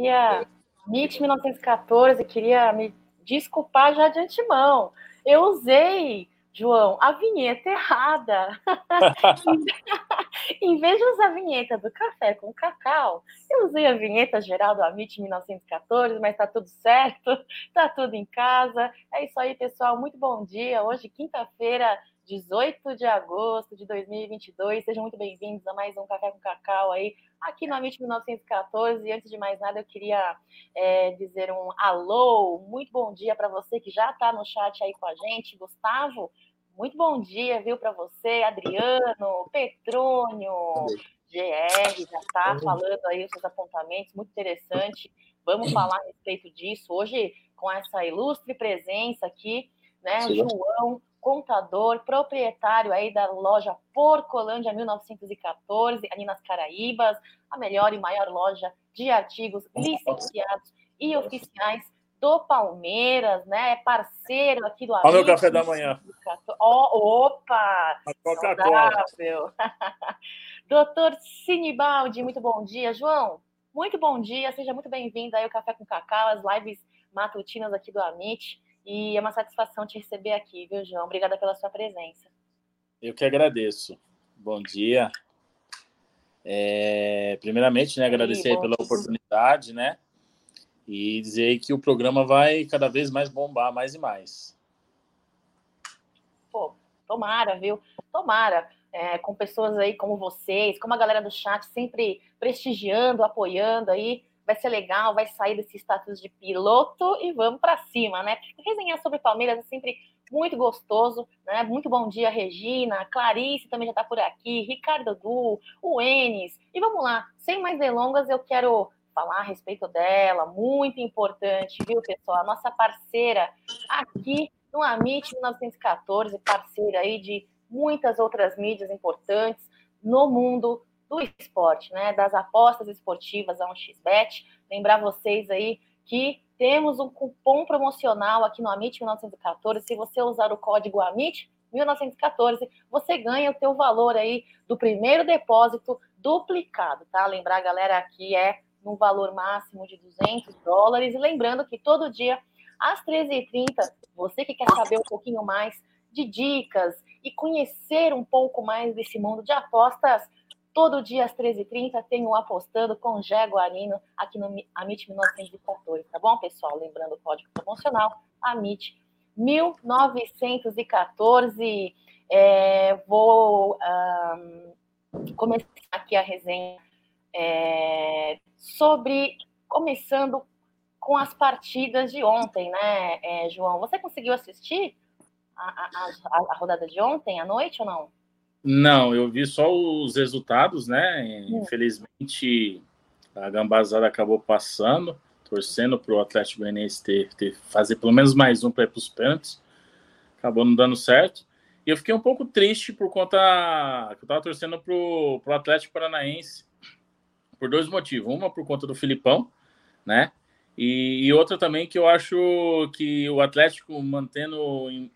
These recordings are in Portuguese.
Dia. MIT 1914, queria me desculpar já de antemão. Eu usei, João, a vinheta errada. em vez de usar a vinheta do café com cacau, eu usei a vinheta geral do Amit 1914, mas tá tudo certo, tá tudo em casa. É isso aí, pessoal. Muito bom dia. Hoje, quinta-feira, 18 de agosto de 2022. Sejam muito bem-vindos a mais um Café com Cacau aí, aqui no Amit 1914. E antes de mais nada, eu queria é, dizer um alô, muito bom dia para você que já está no chat aí com a gente. Gustavo, muito bom dia, viu, para você. Adriano, Petrônio, GR, já está falando aí os seus apontamentos, muito interessante. Vamos falar a respeito disso hoje com essa ilustre presença aqui, né, Sim. João contador, proprietário aí da loja Porcolândia 1914, ali nas Caraíbas, a melhor e maior loja de artigos licenciados e oficiais do Palmeiras, né? É parceiro aqui do Olha o café da manhã. Oh, opa! Saudável. Doutor Sinibaldi, muito bom dia. João, muito bom dia. Seja muito bem-vindo aí ao Café com Cacau, as lives matutinas aqui do Amit. E é uma satisfação te receber aqui, viu, João? Obrigada pela sua presença. Eu que agradeço. Bom dia. É, primeiramente, né, agradecer pela dia. oportunidade, né? E dizer que o programa vai cada vez mais bombar mais e mais. Pô, tomara, viu? Tomara. É, com pessoas aí como vocês, como a galera do chat, sempre prestigiando, apoiando aí vai ser legal, vai sair desse status de piloto e vamos para cima, né? Resenhar sobre Palmeiras é sempre muito gostoso, né? Muito bom dia, Regina, Clarice também já está por aqui, Ricardo Du, o Enes. E vamos lá, sem mais delongas, eu quero falar a respeito dela, muito importante, viu, pessoal? A nossa parceira aqui no Amit 1914, parceira aí de muitas outras mídias importantes no mundo do esporte, né? Das apostas esportivas a um xbet. Lembrar vocês aí que temos um cupom promocional aqui no Amit 1914. Se você usar o código Amit 1914, você ganha o teu valor aí do primeiro depósito duplicado, tá? Lembrar, galera, que é no valor máximo de 200 dólares. E lembrando que todo dia, às 13h30, você que quer saber um pouquinho mais de dicas e conhecer um pouco mais desse mundo de apostas, Todo dia às 13h30 tem um Apostando com Gé Guarino aqui no Amit 1914, tá bom, pessoal? Lembrando o código promocional, Amit 1914. É, vou um, começar aqui a resenha é, sobre, começando com as partidas de ontem, né, é, João? Você conseguiu assistir a, a, a, a rodada de ontem à noite ou não? Não, eu vi só os resultados, né? Infelizmente, a Gambazada acabou passando, torcendo para o Atlético Goianiense ter, ter, fazer pelo menos mais um para ir para os pênaltis. Acabou não dando certo. E eu fiquei um pouco triste por conta que eu estava torcendo para o Atlético Paranaense por dois motivos. Uma por conta do Filipão, né? E, e outra também que eu acho que o Atlético mantendo em,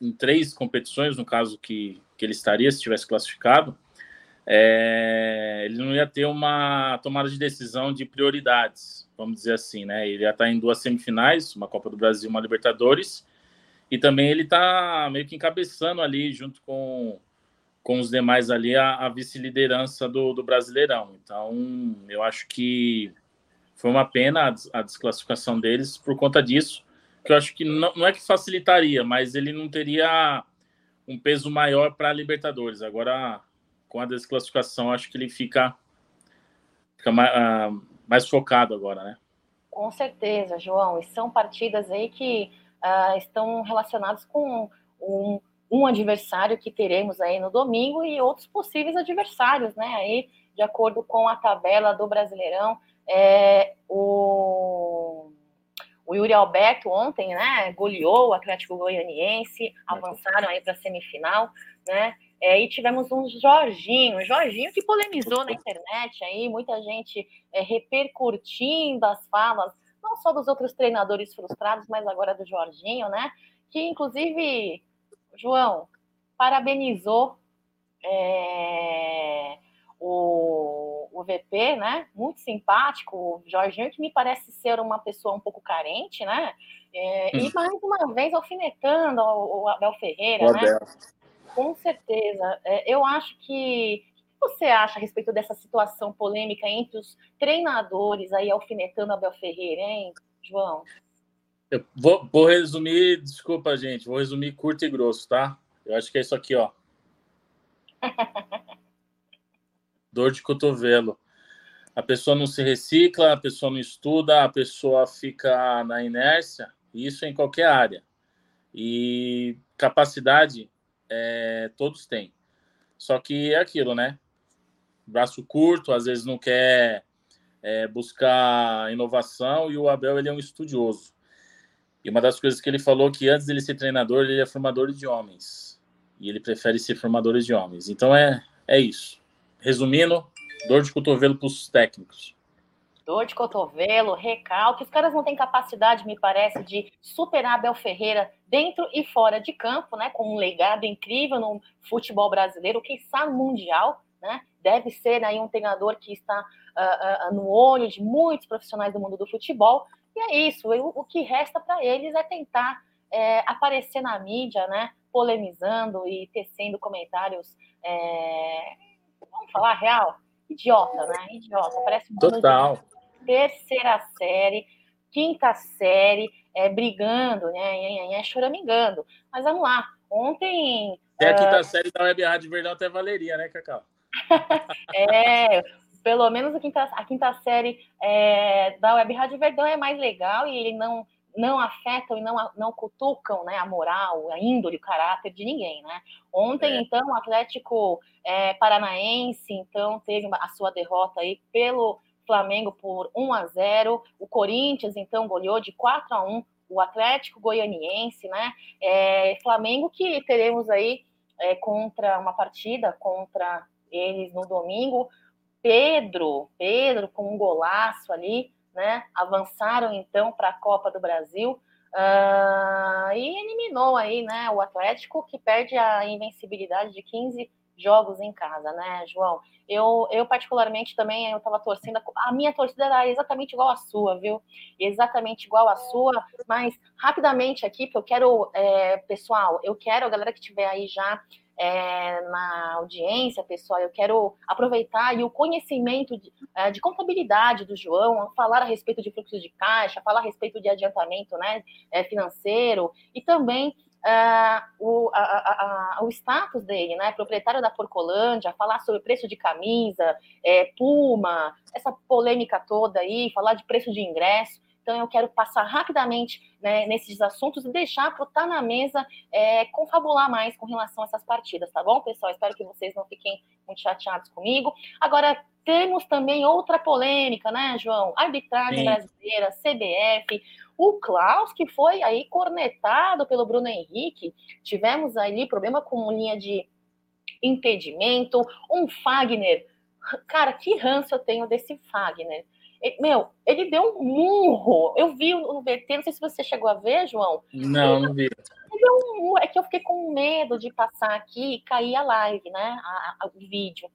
em três competições, no caso que que ele estaria se tivesse classificado, é, ele não ia ter uma tomada de decisão de prioridades, vamos dizer assim, né? Ele ia estar em duas semifinais, uma Copa do Brasil, uma Libertadores, e também ele está meio que encabeçando ali, junto com, com os demais ali, a, a vice-liderança do, do Brasileirão. Então, eu acho que foi uma pena a, a desclassificação deles por conta disso, que eu acho que não, não é que facilitaria, mas ele não teria um peso maior para a Libertadores. Agora, com a desclassificação, acho que ele fica, fica mais, uh, mais focado agora, né? Com certeza, João. E são partidas aí que uh, estão relacionadas com um, um, adversário que teremos aí no domingo e outros possíveis adversários, né? Aí, de acordo com a tabela do Brasileirão, é, o o Yuri Alberto ontem, né, goleou o Atlético Goianiense, avançaram aí para a semifinal, né? É, e tivemos um Jorginho, Jorginho que polemizou na internet aí, muita gente é, repercutindo as falas, não só dos outros treinadores frustrados, mas agora do Jorginho, né? Que inclusive, João, parabenizou é, o, o VP, né? Muito simpático, o Jorginho, que me parece ser uma pessoa um pouco carente, né? É, e hum. mais uma vez alfinetando o Abel Ferreira, o né? Com certeza. É, eu acho que. O que você acha a respeito dessa situação polêmica entre os treinadores aí alfinetando Abel Ferreira, hein, João? Eu vou, vou resumir, desculpa, gente, vou resumir curto e grosso, tá? Eu acho que é isso aqui, ó. Dor de cotovelo. A pessoa não se recicla, a pessoa não estuda, a pessoa fica na inércia, isso em qualquer área. E capacidade é, todos têm. Só que é aquilo, né? Braço curto, às vezes não quer é, buscar inovação, e o Abel ele é um estudioso. E uma das coisas que ele falou que antes dele ser treinador, ele é formador de homens. E ele prefere ser formador de homens. Então é, é isso. Resumindo, dor de cotovelo para os técnicos. Dor de cotovelo, recalque. Os caras não têm capacidade, me parece, de superar Abel Ferreira dentro e fora de campo, né? Com um legado incrível no futebol brasileiro, que está no Mundial, né? Deve ser aí um treinador que está uh, uh, no olho de muitos profissionais do mundo do futebol. E é isso, o, o que resta para eles é tentar é, aparecer na mídia, né, polemizando e tecendo comentários, é, vamos falar real? Idiota, né? Idiota, parece um Total. terceira série, quinta série, é, brigando, né, é, choramingando. Mas vamos lá, ontem... É a quinta uh... série da Web Rádio Verdão até Valeria, né, Cacau? é, pelo menos a quinta, a quinta série é, da Web Rádio Verdão é mais legal e ele não não afetam e não, não cutucam né, a moral, a índole, o caráter de ninguém, né? Ontem, é. então, o Atlético é, Paranaense, então, teve a sua derrota aí pelo Flamengo por 1 a 0 o Corinthians, então, goleou de 4 a 1 o Atlético Goianiense, né? É, Flamengo que teremos aí é, contra uma partida contra eles no domingo, Pedro, Pedro com um golaço ali, né? Avançaram então para a Copa do Brasil uh, e eliminou aí, né? O Atlético que perde a invencibilidade de 15 jogos em casa, né, João? Eu, eu particularmente também eu estava torcendo, a minha torcida era exatamente igual à sua, viu? Exatamente igual à sua, mas rapidamente aqui, porque eu quero, é, pessoal, eu quero a galera que estiver aí já é, na audiência, pessoal, eu quero aproveitar e o conhecimento de, é, de, contabilidade do João, falar a respeito de fluxo de caixa, falar a respeito de adiantamento né, é, financeiro e também é, o, a, a, a, o status dele, né, proprietário da Porcolândia, falar sobre preço de camisa, é, Puma, essa polêmica toda aí, falar de preço de ingresso. Então, eu quero passar rapidamente né, nesses assuntos e deixar para o Tá na Mesa é, confabular mais com relação a essas partidas, tá bom, pessoal? Espero que vocês não fiquem muito chateados comigo. Agora, temos também outra polêmica, né, João? Arbitragem Sim. brasileira, CBF. O Klaus, que foi aí cornetado pelo Bruno Henrique. Tivemos ali problema com linha de impedimento. Um Fagner. Cara, que ranço eu tenho desse Fagner meu, ele deu um murro. Eu vi no VT, não sei se você chegou a ver, João. Não, não vi. Ele deu um murro. É que eu fiquei com medo de passar aqui e cair a live, né? A, a, o vídeo.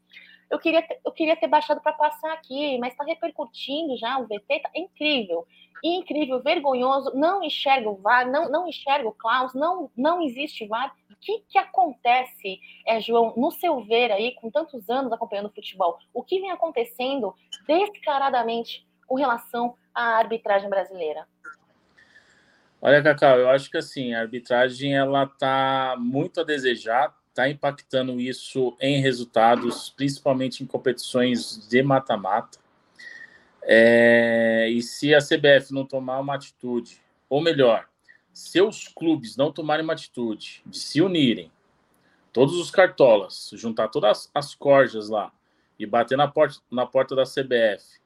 Eu queria, ter, eu queria ter baixado para passar aqui, mas está repercutindo já. O VT tá incrível. Incrível, vergonhoso. Não enxerga o VAR, não, não enxerga o Klaus, não, não existe VAR que, que acontece, é, João, no seu ver aí, com tantos anos acompanhando o futebol, o que vem acontecendo descaradamente com relação à arbitragem brasileira? Olha, Cacau, eu acho que assim, a arbitragem ela tá muito a desejar, está impactando isso em resultados, principalmente em competições de mata-mata. É, e se a CBF não tomar uma atitude, ou melhor, seus clubes não tomarem uma atitude de se unirem, todos os cartolas, juntar todas as corjas lá e bater na porta, na porta da CBF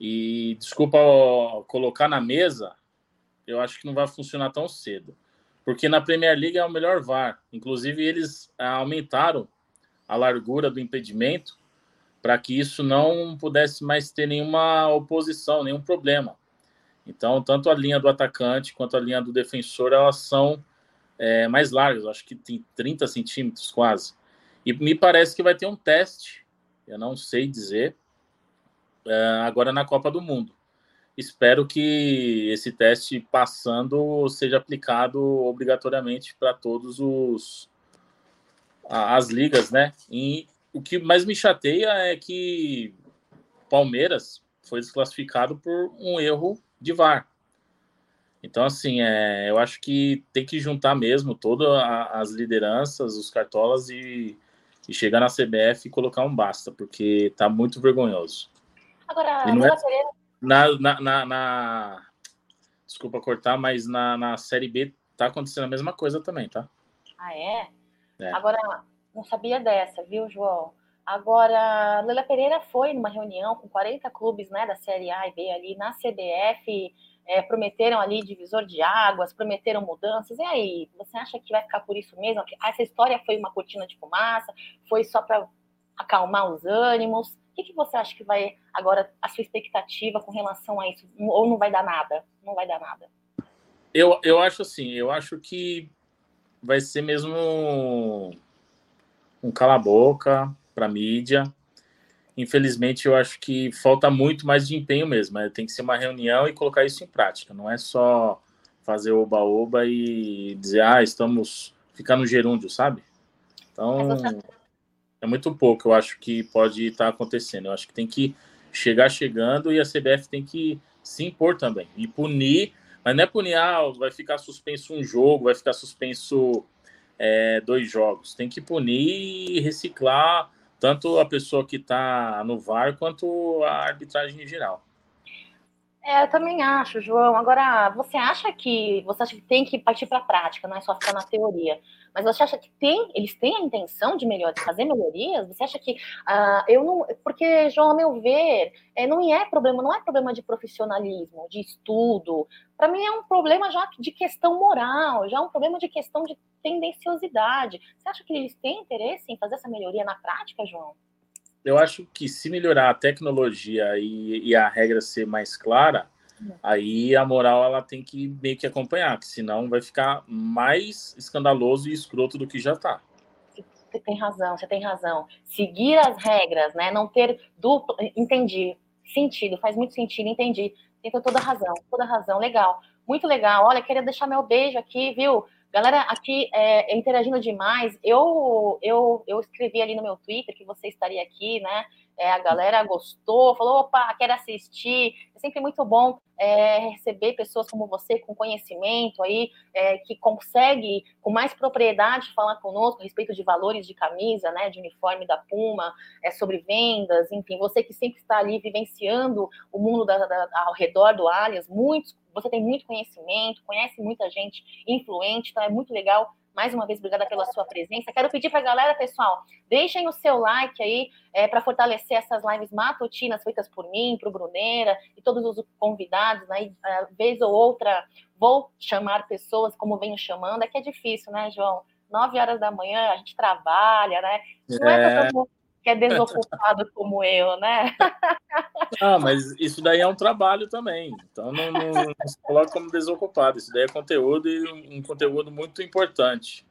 e, desculpa, ó, colocar na mesa, eu acho que não vai funcionar tão cedo. Porque na Premier League é o melhor VAR. Inclusive, eles ah, aumentaram a largura do impedimento para que isso não pudesse mais ter nenhuma oposição, nenhum problema. Então, tanto a linha do atacante quanto a linha do defensor, elas são é, mais largas, acho que tem 30 centímetros quase. E me parece que vai ter um teste, eu não sei dizer, é, agora na Copa do Mundo. Espero que esse teste passando seja aplicado obrigatoriamente para todos os as ligas, né? E o que mais me chateia é que Palmeiras foi desclassificado por um erro de VAR. Então, assim, é, eu acho que tem que juntar mesmo todas as lideranças, os cartolas e, e chegar na CBF e colocar um basta, porque tá muito vergonhoso. Agora, não é, na, na, na, na, Desculpa cortar, mas na, na Série B tá acontecendo a mesma coisa também, tá? Ah, é? é. Agora, não sabia dessa, viu, João? Agora, Lela Pereira foi numa reunião com 40 clubes né, da Série A e B ali na CBF é, prometeram ali divisor de águas, prometeram mudanças. E aí, você acha que vai ficar por isso mesmo? Essa história foi uma cortina de fumaça? Foi só para acalmar os ânimos? O que, que você acha que vai agora a sua expectativa com relação a isso? Ou não vai dar nada? Não vai dar nada? Eu, eu acho assim, eu acho que vai ser mesmo um cala-boca para mídia infelizmente, eu acho que falta muito mais de empenho mesmo. Né? Tem que ser uma reunião e colocar isso em prática. Não é só fazer oba-oba e dizer, ah, estamos ficar no gerúndio, sabe? Então, é muito pouco, eu acho que pode estar acontecendo. Eu acho que tem que chegar chegando e a CBF tem que se impor também e punir, mas não é punir, ah, vai ficar suspenso um jogo, vai ficar suspenso é, dois jogos. Tem que punir e reciclar tanto a pessoa que está no VAR quanto a arbitragem em geral. É, eu também acho, João. Agora, você acha que você acha que tem que partir para a prática, não é só ficar na teoria? Mas você acha que tem, eles têm a intenção de melhorar, fazer melhorias? Você acha que uh, eu não, porque João, a meu ver, é, não é problema, não é problema de profissionalismo, de estudo. Para mim é um problema já de questão moral, já é um problema de questão de tendenciosidade. Você acha que eles têm interesse em fazer essa melhoria na prática, João? Eu acho que se melhorar a tecnologia e, e a regra ser mais clara, aí a moral ela tem que meio que acompanhar, que senão vai ficar mais escandaloso e escroto do que já está. Você tem razão, você tem razão. Seguir as regras, né? Não ter duplo. Entendi. Sentido, faz muito sentido, entendi. Tem toda razão, toda razão. Legal. Muito legal. Olha, queria deixar meu beijo aqui, viu? Galera, aqui é, interagindo demais. Eu, eu, eu escrevi ali no meu Twitter que você estaria aqui, né? É, a galera gostou, falou, opa, quero assistir. É sempre muito bom é, receber pessoas como você, com conhecimento aí, é, que consegue, com mais propriedade, falar conosco a respeito de valores de camisa, né, de uniforme da Puma, é, sobre vendas, enfim, você que sempre está ali vivenciando o mundo da, da, ao redor do Alias, muitos você tem muito conhecimento, conhece muita gente influente, então é muito legal. Mais uma vez, obrigada pela sua presença. Quero pedir para a galera, pessoal, deixem o seu like aí é, para fortalecer essas lives matutinas feitas por mim, para o Bruneira e todos os convidados. Né? É, vez ou outra, vou chamar pessoas como venho chamando. É que é difícil, né, João? Nove horas da manhã, a gente trabalha, né? Não é, é todo mundo que é desocupado como eu, né? Ah, mas isso daí é um trabalho também. Então não, não, não se coloca como desocupado. Isso daí é conteúdo e um, conteúdo muito importante.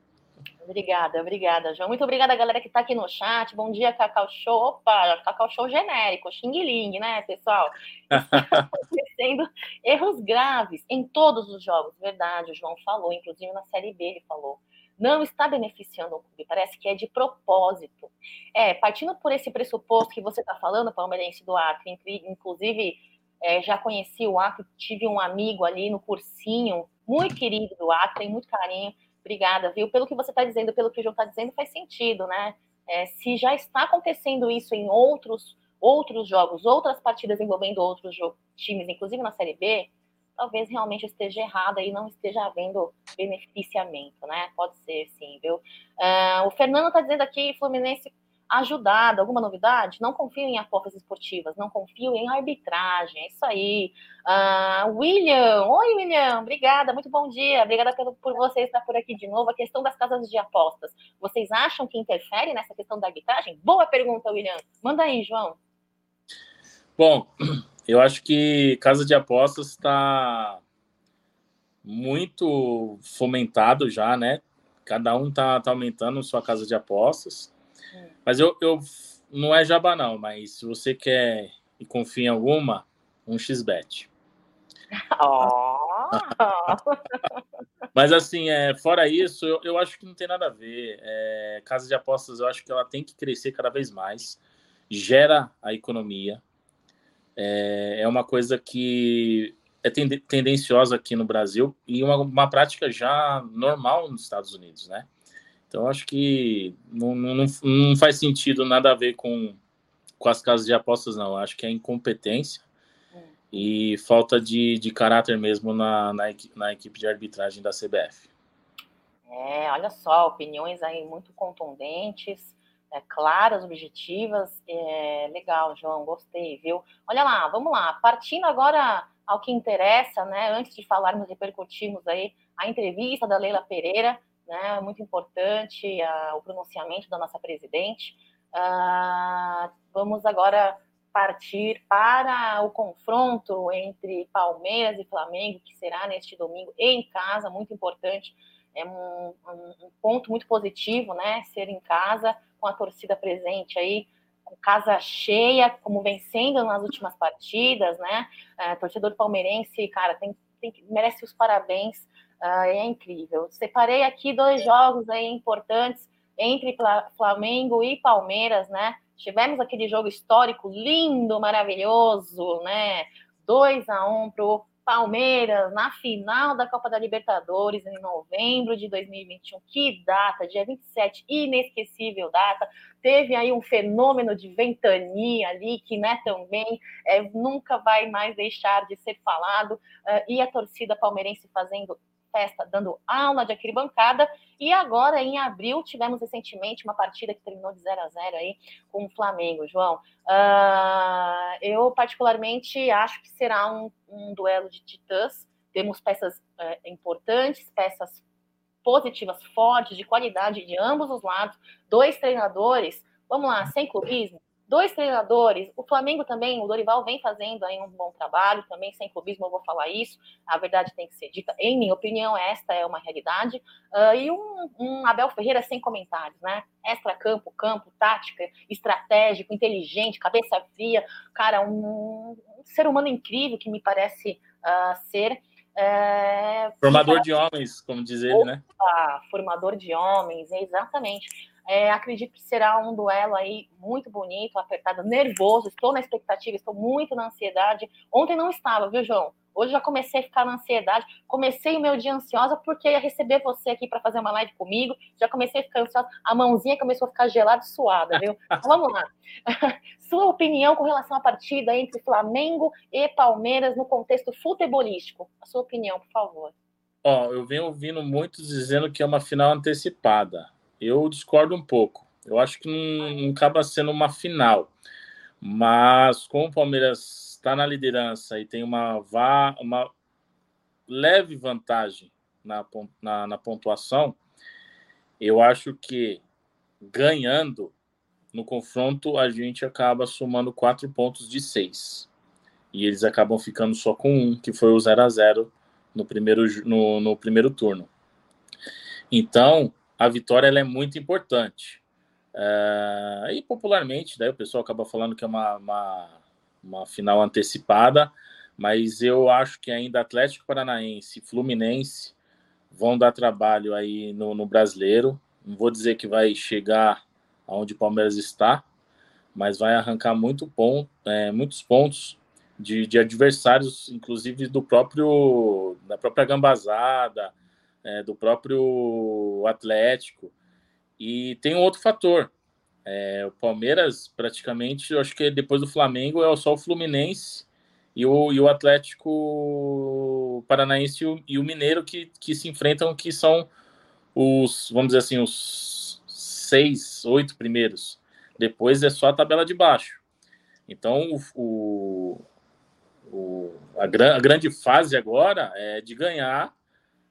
Obrigada, obrigada, João. Muito obrigada, galera que está aqui no chat. Bom dia, Cacau Show. Opa, Cacau Show genérico, Xing Ling, né, pessoal? acontecendo erros graves em todos os jogos, verdade. O João falou, inclusive na Série B ele falou não está beneficiando o clube, parece que é de propósito. É, partindo por esse pressuposto que você está falando, palmeirense do Acre, inclusive é, já conheci o Acre, tive um amigo ali no cursinho, muito querido do Acre, muito carinho, obrigada, viu? Pelo que você está dizendo, pelo que o João está dizendo, faz sentido, né? É, se já está acontecendo isso em outros outros jogos, outras partidas envolvendo outros times, inclusive na Série B, talvez realmente esteja errada e não esteja havendo beneficiamento, né? Pode ser, sim, viu? Uh, o Fernando está dizendo aqui, Fluminense ajudado, alguma novidade? Não confio em apostas esportivas, não confio em arbitragem, é isso aí. Uh, William, oi William, obrigada, muito bom dia, obrigada por, por você estar por aqui de novo. A questão das casas de apostas, vocês acham que interfere nessa questão da arbitragem? Boa pergunta, William. Manda aí, João. Bom, eu acho que casa de apostas está muito fomentado já, né? Cada um tá, tá aumentando sua casa de apostas. É. Mas eu, eu não é jabá não, mas se você quer e confia em alguma, um xbet. Oh. Mas assim, é, fora isso, eu, eu acho que não tem nada a ver. É, casa de apostas, eu acho que ela tem que crescer cada vez mais. Gera a economia. É, é uma coisa que é tendenciosa aqui no Brasil e uma, uma prática já normal nos Estados Unidos, né? Então, acho que não, não, não faz sentido nada a ver com, com as casas de apostas, não. Acho que é incompetência e falta de, de caráter mesmo na, na, na, equipe de arbitragem da CBF. É, olha só, opiniões aí muito contundentes, é, claras, objetivas. É, legal, João, gostei, viu? Olha lá, vamos lá, partindo agora ao que interessa, né? Antes de falarmos, repercutirmos aí a entrevista da Leila Pereira, né? Muito importante a, o pronunciamento da nossa presidente. Ah, vamos agora partir para o confronto entre Palmeiras e Flamengo, que será neste domingo em casa, muito importante, é um, um, ponto muito positivo, né? Ser em casa, com a torcida presente aí, com casa cheia, como vencendo nas últimas partidas, né? É, torcedor palmeirense, cara, tem, tem, merece os parabéns, uh, é incrível. Separei aqui dois jogos aí importantes entre Flamengo e Palmeiras, né? Tivemos aquele jogo histórico lindo, maravilhoso, né? 2 a 1 para o Palmeiras na final da Copa da Libertadores em novembro de 2021. Que data, dia 27, inesquecível data. Teve aí um fenômeno de ventania ali que, né, também é, nunca vai mais deixar de ser falado. Uh, e a torcida palmeirense fazendo festa dando aula de arquibancada. E agora, em abril, tivemos recentemente uma partida que terminou de 0 a 0 aí com o Flamengo, João. Uh, eu, particularmente, acho que será um, um duelo de titãs. Temos peças uh, importantes, peças positivas, fortes, de qualidade de ambos os lados. Dois treinadores, vamos lá, sem clubismo, dois treinadores. O Flamengo também, o Dorival vem fazendo aí um bom trabalho, também sem clubismo eu vou falar isso. A verdade tem que ser dita. Em minha opinião, esta é uma realidade. Uh, e um, um, Abel Ferreira sem comentários, né? Extra campo, campo, tática, estratégico, inteligente, cabeça fria, cara, um, um ser humano incrível que me parece uh, ser. É, formador de homens, como diz ele? Opa, né? Formador de homens, exatamente. É, acredito que será um duelo aí muito bonito, apertado, nervoso. Estou na expectativa, estou muito na ansiedade. Ontem não estava, viu, João? Hoje já comecei a ficar na ansiedade. Comecei o meu dia ansiosa porque ia receber você aqui para fazer uma live comigo. Já comecei a ficar ansiosa. A mãozinha começou a ficar gelada e suada, viu? Então, vamos lá. Sua opinião com relação à partida entre Flamengo e Palmeiras no contexto futebolístico. A sua opinião, por favor. Ó, eu venho ouvindo muitos dizendo que é uma final antecipada. Eu discordo um pouco. Eu acho que não, não acaba sendo uma final. Mas como o Palmeiras está na liderança e tem uma, uma leve vantagem na, na, na pontuação, eu acho que ganhando no confronto a gente acaba somando quatro pontos de seis. E eles acabam ficando só com um, que foi o 0 a 0 no primeiro, no, no primeiro turno. Então, a vitória ela é muito importante. É, e popularmente, daí o pessoal acaba falando que é uma, uma, uma, final antecipada, mas eu acho que ainda Atlético Paranaense Fluminense vão dar trabalho aí no, no brasileiro. Não vou dizer que vai chegar aonde o Palmeiras está, mas vai arrancar muito ponto, é, muitos pontos de, de, adversários, inclusive do próprio da própria Gambazada, é, do próprio Atlético. E tem um outro fator. É, o Palmeiras, praticamente, eu acho que depois do Flamengo é só o Fluminense e o, e o Atlético Paranaense e o, e o, Mineiro que, que se enfrentam, que são os, vamos dizer assim, os seis, oito primeiros. Depois é só a tabela de baixo. Então, o, o, a, a grande fase agora é de ganhar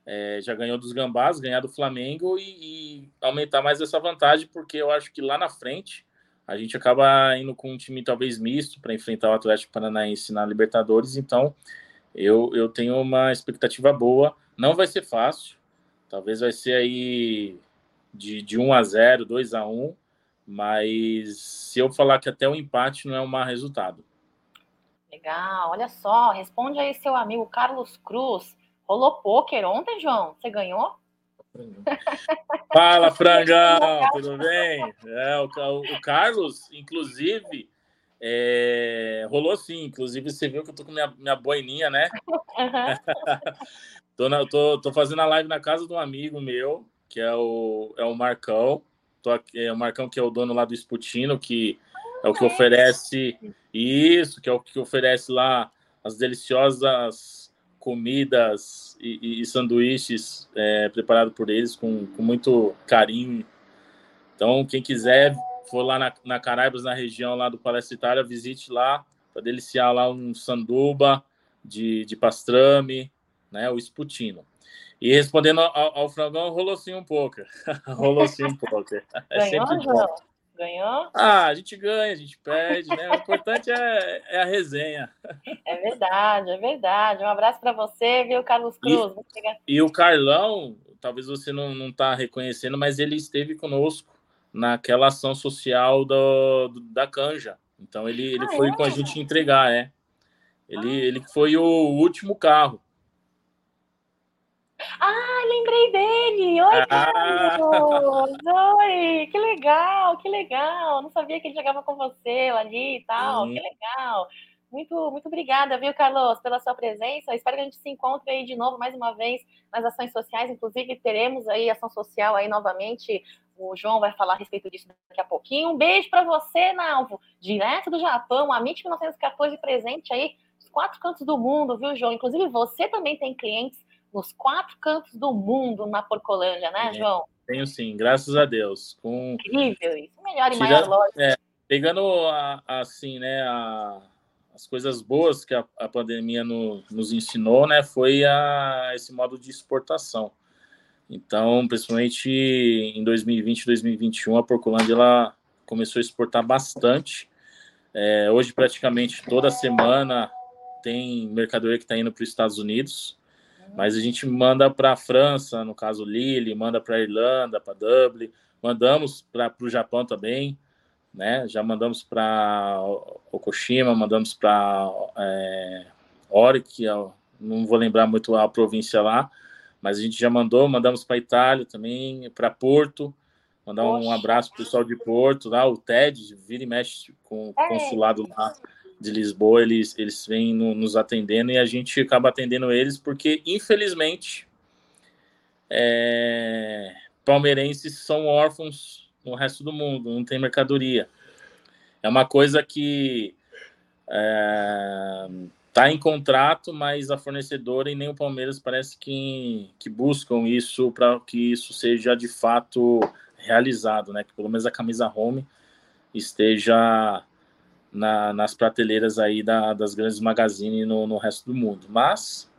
é, já ganhou dos Gambás, ganhar do Flamengo e, e, aumentar mais essa vantagem, porque eu acho que lá na frente a gente acaba indo com um time talvez misto para enfrentar o Atlético Paranaense na Libertadores, então eu, eu tenho uma expectativa boa. Não vai ser fácil, talvez vai ser aí de, de 1 a 0, 2 a 1, mas se eu falar que até o empate não é um mau resultado. Legal, olha só, responde aí seu amigo Carlos Cruz. Rolou pôquer ontem, João? Você ganhou? Fala, frangão, tudo bem? É, o, o Carlos, inclusive, é, rolou sim. Inclusive, você viu que eu tô com minha, minha boininha, né? Uhum. tô, na, tô, tô fazendo a live na casa de um amigo meu, que é o, é o Marcão. Tô aqui, é o Marcão, que é o dono lá do Sputino, que é o que oferece isso, que é o que oferece lá as deliciosas comidas e, e, e sanduíches é, preparados por eles com, com muito carinho. Então, quem quiser for lá na, na Caraibas, na região lá do Palestra Itália, visite lá para deliciar lá um sanduba de, de pastrame, né, o Sputino. E respondendo ao, ao frangão, rolou sim um pouco. rolou sim um pouco. É sempre bom. Ganhou? Ah, a gente ganha, a gente perde, né? O importante é, é a resenha. É verdade, é verdade. Um abraço para você, viu, Carlos Cruz? E, e, o Carlão, talvez você não, não tá reconhecendo, mas ele esteve conosco naquela ação social do, do da Canja. Então ele, ele ah, foi é? com a gente entregar, é. Ele, ah. ele foi o último carro. Ah, lembrei dele! Oi, ah. Carlos! Oi, que legal, que legal! Não sabia que ele jogava com você ali e tal, que legal! Muito, muito obrigada, viu, Carlos, pela sua presença. Espero que a gente se encontre aí de novo, mais uma vez, nas ações sociais. Inclusive, teremos aí ação social aí novamente. O João vai falar a respeito disso daqui a pouquinho. Um beijo para você, Nalvo, direto do Japão, a MIT 1914 presente aí, nos quatro cantos do mundo, viu, João? Inclusive, você também tem clientes nos quatro cantos do mundo na Porcolândia, né, João? Tenho sim, graças a Deus. Com... Incrível isso. Melhor e maior loja. É, pegando a, assim, né, a, as coisas boas que a, a pandemia no, nos ensinou, né, foi a, esse modo de exportação. Então, principalmente em 2020 2021, a Porcolândia ela começou a exportar bastante. É, hoje, praticamente toda semana, tem mercadoria que está indo para os Estados Unidos. Mas a gente manda para a França, no caso Lille, manda para a Irlanda, para Dublin, mandamos para o Japão também, né? Já mandamos para Okushima, mandamos para é, Oric, é não vou lembrar muito a província lá, mas a gente já mandou, mandamos para Itália também, para Porto, mandar um abraço para o pessoal de Porto, lá, o TED, vira e mexe com o é. consulado lá de Lisboa, eles, eles vêm no, nos atendendo e a gente acaba atendendo eles porque, infelizmente, é, palmeirenses são órfãos no resto do mundo, não tem mercadoria. É uma coisa que está é, em contrato, mas a fornecedora e nem o Palmeiras parece que, que buscam isso para que isso seja de fato realizado, né? Que pelo menos a camisa home esteja na, nas prateleiras aí da, das grandes magazines no, no resto do mundo. Mas,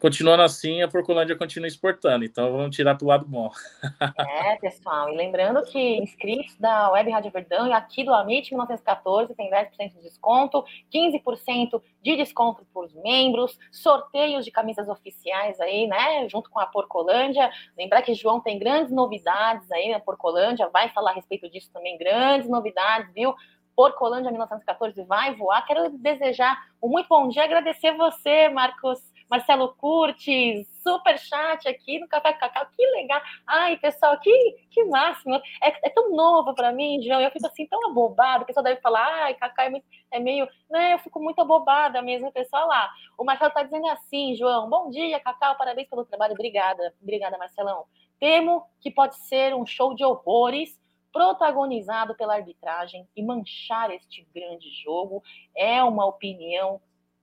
continuando assim, a Porcolândia continua exportando, então vamos tirar para o lado bom. É, pessoal, e lembrando que inscritos da Web Rádio Verdão e aqui do Amit 1914 tem 10% de desconto, 15% de desconto para os membros, sorteios de camisas oficiais aí, né, junto com a Porcolândia. Lembrar que João tem grandes novidades aí na Porcolândia, vai falar a respeito disso também, grandes novidades, viu? Porcolândia 1914 vai voar. Quero desejar um muito bom dia, agradecer você, Marcos Marcelo Curtis, super chat aqui no Café Cacau, que legal. Ai, pessoal, que, que máximo. É, é tão novo para mim, João, eu fico assim tão abobado. O pessoal deve falar, ai, Cacau é, muito, é meio. Né, eu fico muito abobada mesmo, pessoal lá. O Marcelo está dizendo assim, João, bom dia, Cacau, parabéns pelo trabalho, obrigada. Obrigada, Marcelão. Temo que pode ser um show de horrores protagonizado pela arbitragem e manchar este grande jogo é uma opinião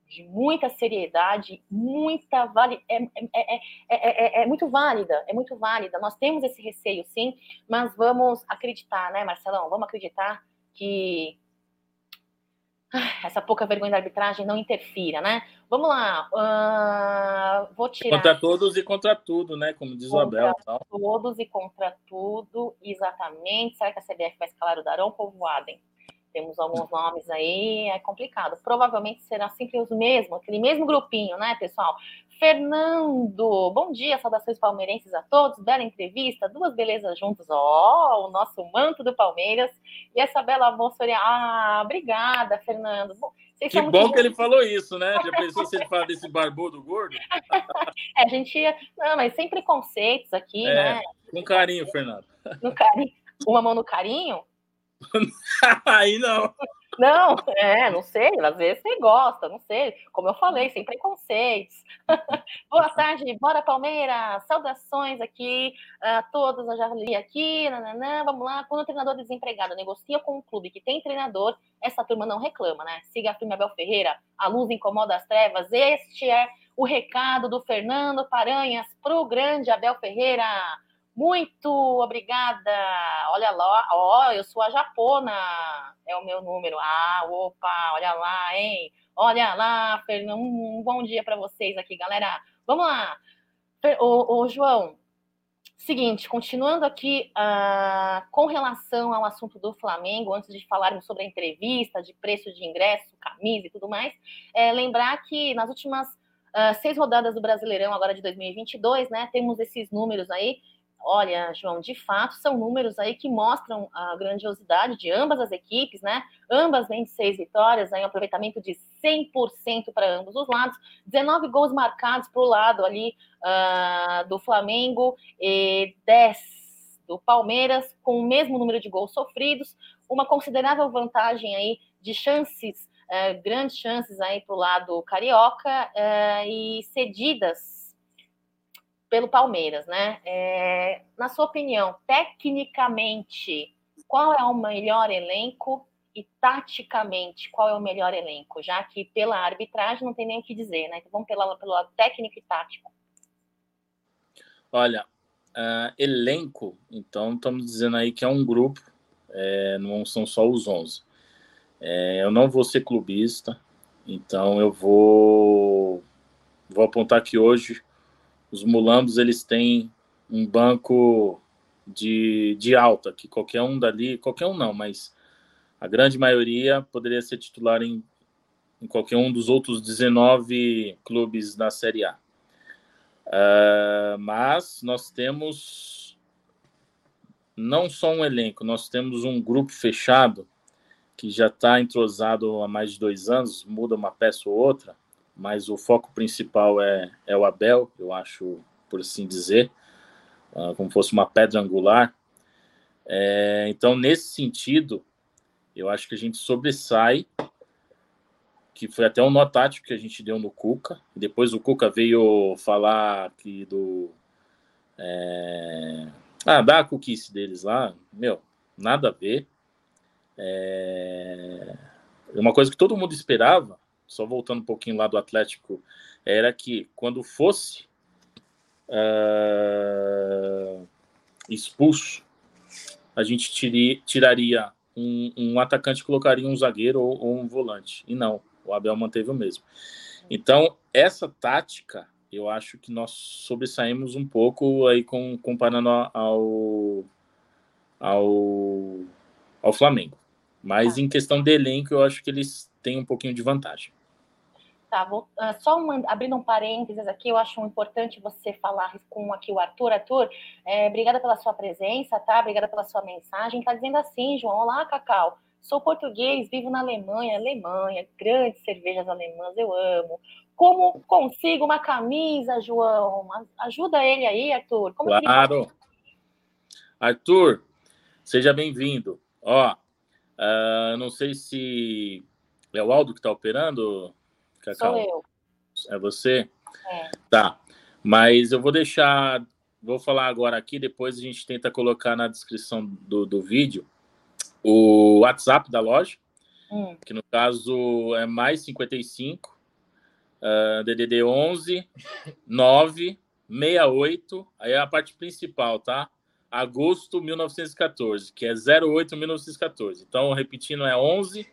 de muita seriedade, muita vale, é, é, é, é, muito válida, é muito válida. Nós temos esse receio, sim, mas vamos acreditar, né, Marcelão? Vamos acreditar que essa pouca vergonha da arbitragem não interfira, né? Vamos lá, uh, vou tirar. Contra todos e contra tudo, né? Como diz contra o Abel. Tal. Todos e contra tudo, exatamente. Será que a CBF vai escalar o Darão Povoaden? Temos alguns nomes aí, é complicado. Provavelmente será sempre os mesmos, aquele mesmo grupinho, né, pessoal? Fernando, bom dia, saudações palmeirenses a todos, bela entrevista, duas belezas juntos, ó, oh, o nosso manto do Palmeiras e essa bela moça, ah, obrigada, Fernando. Bom, que bom que ele falou isso, né? Já pensou se ele fala desse barbudo gordo? é, a gente ia, não, mas sem preconceitos aqui, é, né? Com carinho, Fernando. No carinho, uma mão no carinho? Aí não. Não, é, não sei, às vezes você gosta, não sei. Como eu falei, sem preconceitos. Boa tarde, bora Palmeiras! Saudações aqui a todos, eu já li aqui, nananã, vamos lá. Quando o treinador desempregado negocia com um clube que tem treinador, essa turma não reclama, né? Siga a firma Abel Ferreira, a luz incomoda as trevas. Este é o recado do Fernando Paranhas para o grande Abel Ferreira. Muito obrigada. Olha lá, ó, eu sou a japona. É o meu número. Ah, opa, olha lá, hein? Olha lá, Fernando. Um bom dia para vocês aqui, galera. Vamos lá. Ô, João, seguinte, continuando aqui uh, com relação ao assunto do Flamengo, antes de falarmos sobre a entrevista, de preço de ingresso, camisa e tudo mais, é, lembrar que nas últimas uh, seis rodadas do Brasileirão, agora de 2022, né, temos esses números aí Olha, João, de fato são números aí que mostram a grandiosidade de ambas as equipes, né? Ambas 26 vitórias, aí um aproveitamento de 100% para ambos os lados, 19 gols marcados para o lado ali uh, do Flamengo e 10 do Palmeiras, com o mesmo número de gols sofridos, uma considerável vantagem aí de chances, uh, grandes chances aí para o lado carioca uh, e cedidas pelo Palmeiras, né? É, na sua opinião, tecnicamente, qual é o melhor elenco e taticamente, qual é o melhor elenco? Já que pela arbitragem não tem nem o que dizer, né? Então vamos pela, pelo lado técnico e tático. Olha, uh, elenco, então estamos dizendo aí que é um grupo, é, não são só os 11. É, eu não vou ser clubista, então eu vou, vou apontar que hoje os mulambos eles têm um banco de, de alta, que qualquer um dali, qualquer um não, mas a grande maioria poderia ser titular em, em qualquer um dos outros 19 clubes da Série A. Uh, mas nós temos não só um elenco, nós temos um grupo fechado que já está entrosado há mais de dois anos, muda uma peça ou outra, mas o foco principal é, é o Abel, eu acho, por assim dizer, uh, como fosse uma pedra angular. É, então, nesse sentido, eu acho que a gente sobressai, que foi até um nó tático que a gente deu no Cuca. Depois o Cuca veio falar que do. É, ah, da cuquice deles lá, meu, nada a ver. É, uma coisa que todo mundo esperava só voltando um pouquinho lá do Atlético, era que quando fosse uh, expulso, a gente tiria, tiraria um, um, atacante e colocaria um zagueiro ou, ou, um volante. E não, o Abel manteve o mesmo. Então, essa tática, eu acho que nós sobressaímos um pouco aí com, comparando ao, ao, ao Flamengo. Mas ah. em questão de elenco, eu acho que eles têm um pouquinho de vantagem. Tá, vou, uh, só uma, abrindo um parênteses aqui, eu acho importante você falar com aqui o Arthur. Arthur, é, obrigada pela sua presença, tá? Obrigada pela sua mensagem. Tá dizendo assim, João, olá, Cacau. Sou português, vivo na Alemanha, Alemanha, grandes cervejas alemãs, eu amo. Como consigo uma camisa, João? Ajuda ele aí, Arthur. Como claro. Arthur, seja bem-vindo. Ó, uh, não sei se é o Aldo que está operando, Cacau? Sou eu. É você? É. Tá. Mas eu vou deixar. Vou falar agora aqui, depois a gente tenta colocar na descrição do, do vídeo o WhatsApp da loja, hum. que no caso é mais 55 uh, DDD 11 9 68, aí é a parte principal, tá? Agosto 1914, que é 08 1914. Então, repetindo, é 11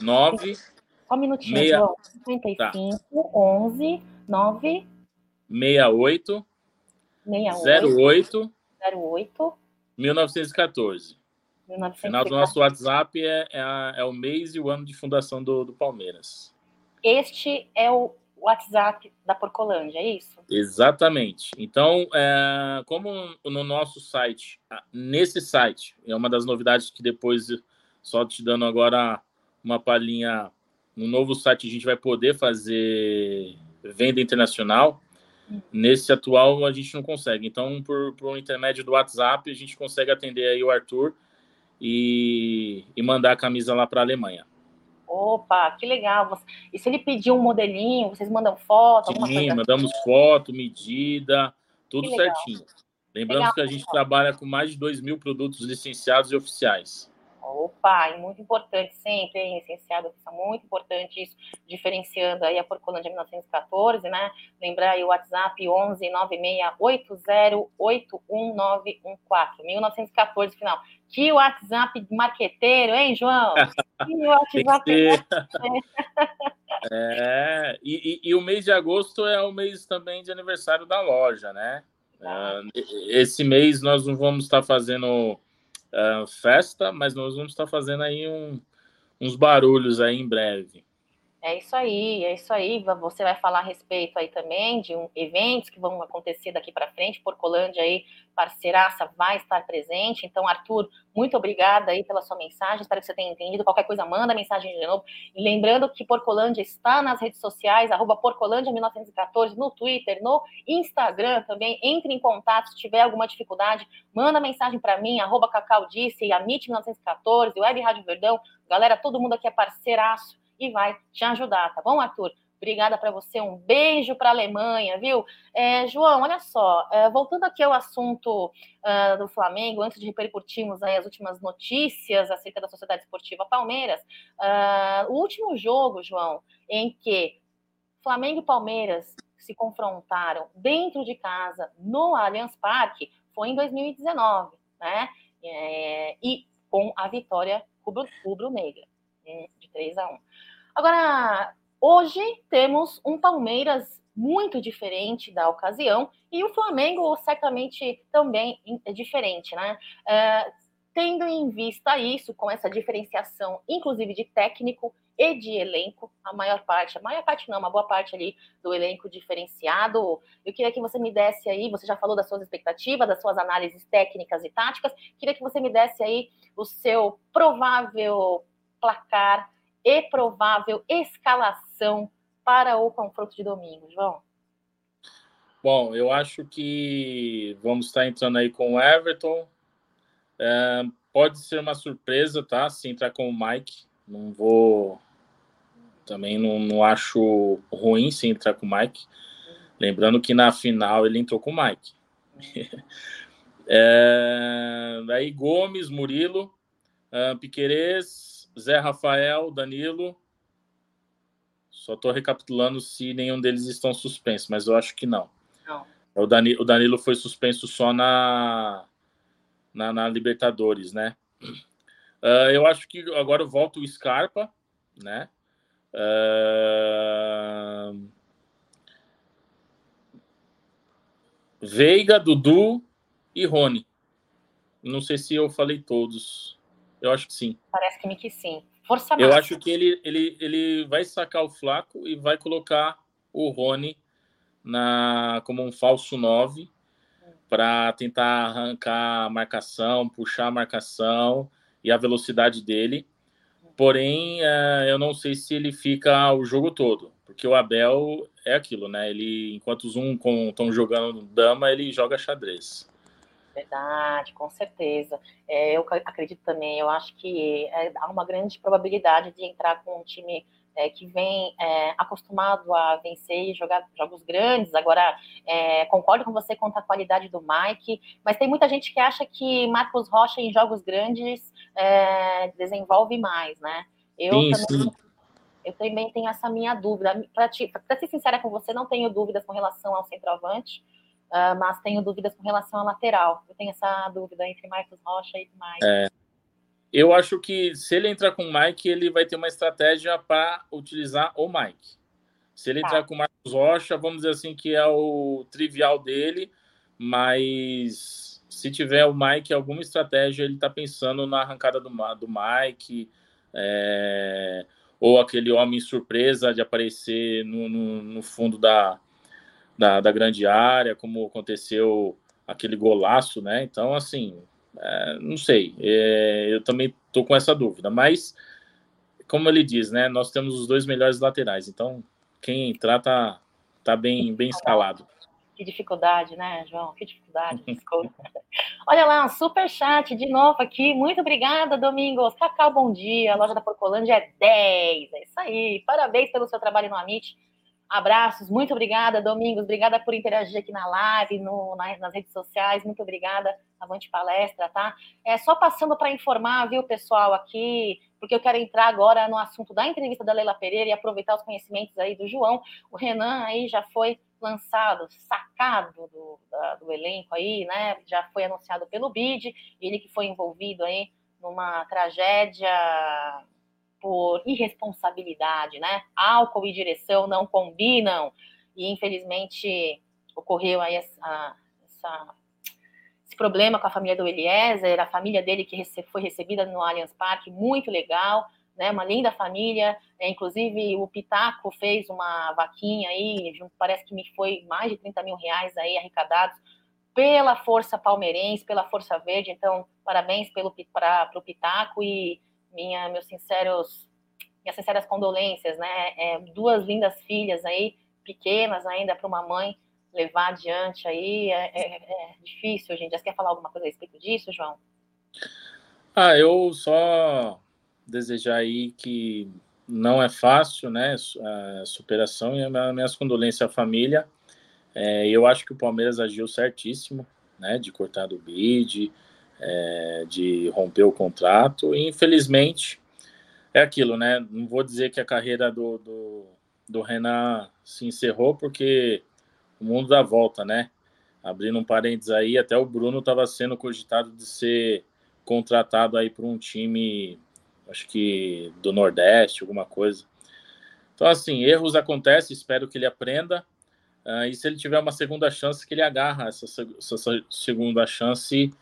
9 só um minutinho, Meia... João. 55, tá. 11, 9... 68... 68... 08... 08... 1914. O final do nosso WhatsApp é, é, a, é, o mês e o ano de fundação do, do Palmeiras. Este é o WhatsApp da Porcolândia, é isso? Exatamente. Então, é, como no nosso site, nesse site, é uma das novidades que depois, só te dando agora uma palhinha, no novo site a gente vai poder fazer venda internacional. Nesse atual a gente não consegue. Então, por, por intermédio do WhatsApp, a gente consegue atender aí o Arthur e, e mandar a camisa lá para a Alemanha. Opa, que legal. E se ele pedir um modelinho, vocês mandam foto? Sim, mandamos assim? foto, medida, tudo certinho. Lembrando que a gente trabalha com mais de 2 mil produtos licenciados e oficiais. Opa, e muito importante sempre, hein, licenciado, é muito importante isso, diferenciando aí a Porcolândia 1914, né? Lembrar aí o WhatsApp 11 968081914, 1914 final. Que WhatsApp marqueteiro, hein, João? Que WhatsApp É, e, e, e, o mês de agosto é o mês também de aniversário da loja, né? Ah. Uh, esse mês nós não vamos estar fazendo uh, festa, mas nós vamos estar fazendo aí um, uns barulhos aí em breve. É isso aí, é isso aí. Você vai falar a respeito aí também de um, eventos que vão acontecer daqui para frente. Porcolândia aí, parceiraça, vai estar presente. Então, Arthur, muito obrigada aí pela sua mensagem. Espero que você tenha entendido. Qualquer coisa, manda mensagem de novo. E lembrando que Porcolândia está nas redes sociais, arroba Porcolândia1914, no Twitter, no Instagram também. Entre em contato se tiver alguma dificuldade. Manda mensagem para mim, arroba Cacau Disse, Amit1914, Web Rádio Verdão. Galera, todo mundo aqui é parceiraço e vai te ajudar, tá bom, Arthur? Obrigada para você, um beijo para a Alemanha, viu? É, João, olha só, é, voltando aqui ao assunto uh, do Flamengo, antes de repercutirmos aí as últimas notícias acerca da Sociedade Esportiva Palmeiras, uh, o último jogo, João, em que Flamengo e Palmeiras se confrontaram dentro de casa no Allianz Parque foi em 2019, né? É, e com a vitória rubro-negra, né, 3 a 1. Agora, hoje temos um Palmeiras muito diferente da ocasião e o Flamengo certamente também é diferente, né? É, tendo em vista isso, com essa diferenciação, inclusive de técnico e de elenco, a maior parte, a maior parte não, uma boa parte ali do elenco diferenciado. Eu queria que você me desse aí, você já falou das suas expectativas, das suas análises técnicas e táticas, queria que você me desse aí o seu provável placar e provável escalação para o confronto de domingo, João? Bom, eu acho que vamos estar entrando aí com o Everton. É, pode ser uma surpresa, tá? Se entrar com o Mike. Não vou. Também não, não acho ruim se entrar com o Mike. Lembrando que na final ele entrou com o Mike. é, daí Gomes, Murilo, uh, Piquerez, Zé Rafael, Danilo. Só estou recapitulando se nenhum deles estão suspensos, mas eu acho que não. Não. O Danilo, o Danilo foi suspenso só na, na, na Libertadores, né? Uh, eu acho que agora volta o Scarpa, né? Uh... Veiga, Dudu e Rony. Não sei se eu falei todos. Eu acho que sim. Parece que me que sim. Força Eu acho que ele, ele, ele vai sacar o Flaco e vai colocar o Rony na, como um falso 9 para tentar arrancar a marcação, puxar a marcação e a velocidade dele. Porém, é, eu não sei se ele fica o jogo todo, porque o Abel é aquilo, né? Ele, enquanto os um estão jogando dama, ele joga xadrez. Verdade, com certeza. É, eu acredito também, eu acho que é, há uma grande probabilidade de entrar com um time é, que vem é, acostumado a vencer e jogar jogos grandes. Agora, é, concordo com você quanto à qualidade do Mike, mas tem muita gente que acha que Marcos Rocha em jogos grandes é, desenvolve mais, né? Eu sim, também. Sim. Eu também tenho essa minha dúvida. Para ser sincera com você, não tenho dúvidas com relação ao centroavante. Uh, mas tenho dúvidas com relação à lateral. Eu tenho essa dúvida entre Marcos Rocha e Mike. É. Eu acho que se ele entrar com o Mike, ele vai ter uma estratégia para utilizar o Mike. Se ele tá. entrar com o Marcos Rocha, vamos dizer assim que é o trivial dele, mas se tiver o Mike alguma estratégia, ele está pensando na arrancada do, do Mike, é, ou aquele homem surpresa de aparecer no, no, no fundo da, da, da, grande área, como aconteceu aquele golaço, né? Então, assim, é, não sei, é, eu também estou com essa dúvida, mas como ele diz, né? Nós temos os dois melhores laterais, então quem entrar tá, tá bem, bem escalado. Que dificuldade, né, João? Que dificuldade. Olha lá, um super chat de novo aqui. Muito obrigada, Domingos. Cacau, bom dia. A loja da Porcolândia é 10. É isso aí. Parabéns pelo seu trabalho no Amit. Abraços, muito obrigada, Domingos. Obrigada por interagir aqui na live, no, na, nas redes sociais. Muito obrigada, Avante Palestra, tá? É só passando para informar, viu, pessoal, aqui, porque eu quero entrar agora no assunto da entrevista da Leila Pereira e aproveitar os conhecimentos aí do João. O Renan aí já foi lançado, sacado do, da, do elenco aí, né? Já foi anunciado pelo BID, ele que foi envolvido aí numa tragédia por irresponsabilidade, né? Álcool e direção não combinam. E infelizmente ocorreu aí essa, essa, esse problema com a família do Eliezer, a família dele que foi recebida no Allianz Parque, muito legal né, uma linda família, é, inclusive o Pitaco fez uma vaquinha aí, parece que me foi mais de 30 mil reais aí arrecadados pela Força Palmeirense, pela Força Verde, então parabéns pelo para o Pitaco e minha, meus sinceros, minhas sinceras condolências, né, é, duas lindas filhas aí, pequenas ainda para uma mãe levar adiante aí, é, é, é difícil, gente, você quer falar alguma coisa a respeito disso, João? Ah, eu só desejar aí que não é fácil, né? A superação e minhas condolências à família. É, eu acho que o Palmeiras agiu certíssimo, né? De cortar do bid, é, de romper o contrato. E, infelizmente, é aquilo, né? Não vou dizer que a carreira do, do, do Renan se encerrou, porque o mundo dá volta, né? Abrindo um parênteses aí, até o Bruno estava sendo cogitado de ser contratado aí para um time acho que do Nordeste, alguma coisa. Então, assim, erros acontecem, espero que ele aprenda. Uh, e se ele tiver uma segunda chance, que ele agarra essa, essa segunda chance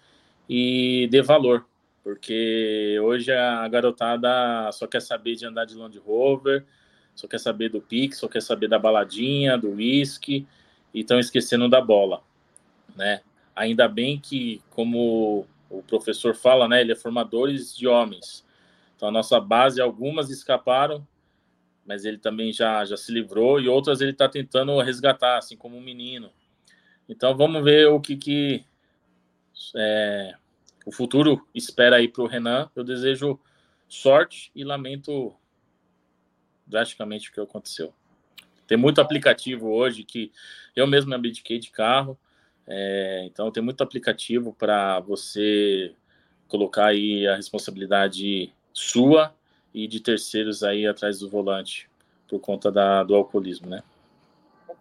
e dê valor. Porque hoje a garotada só quer saber de andar de Land Rover, só quer saber do Pix, só quer saber da baladinha, do whisky, e estão esquecendo da bola, né? Ainda bem que, como o professor fala, né, ele é formadores de homens. Então, a nossa base, algumas escaparam, mas ele também já, já se livrou, e outras ele está tentando resgatar, assim como um menino. Então, vamos ver o que, que é, o futuro espera aí para o Renan. Eu desejo sorte e lamento drasticamente o que aconteceu. Tem muito aplicativo hoje que eu mesmo me abdiquei de carro, é, então tem muito aplicativo para você colocar aí a responsabilidade sua e de terceiros aí atrás do volante por conta da, do alcoolismo, né?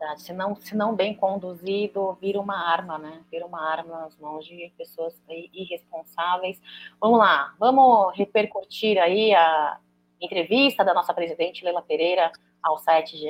Verdade. Se não, se não bem conduzido, vira uma arma, né? Vira uma arma nas mãos de pessoas irresponsáveis. Vamos lá, vamos repercutir aí a entrevista da nossa presidente Leila Pereira ao site GE,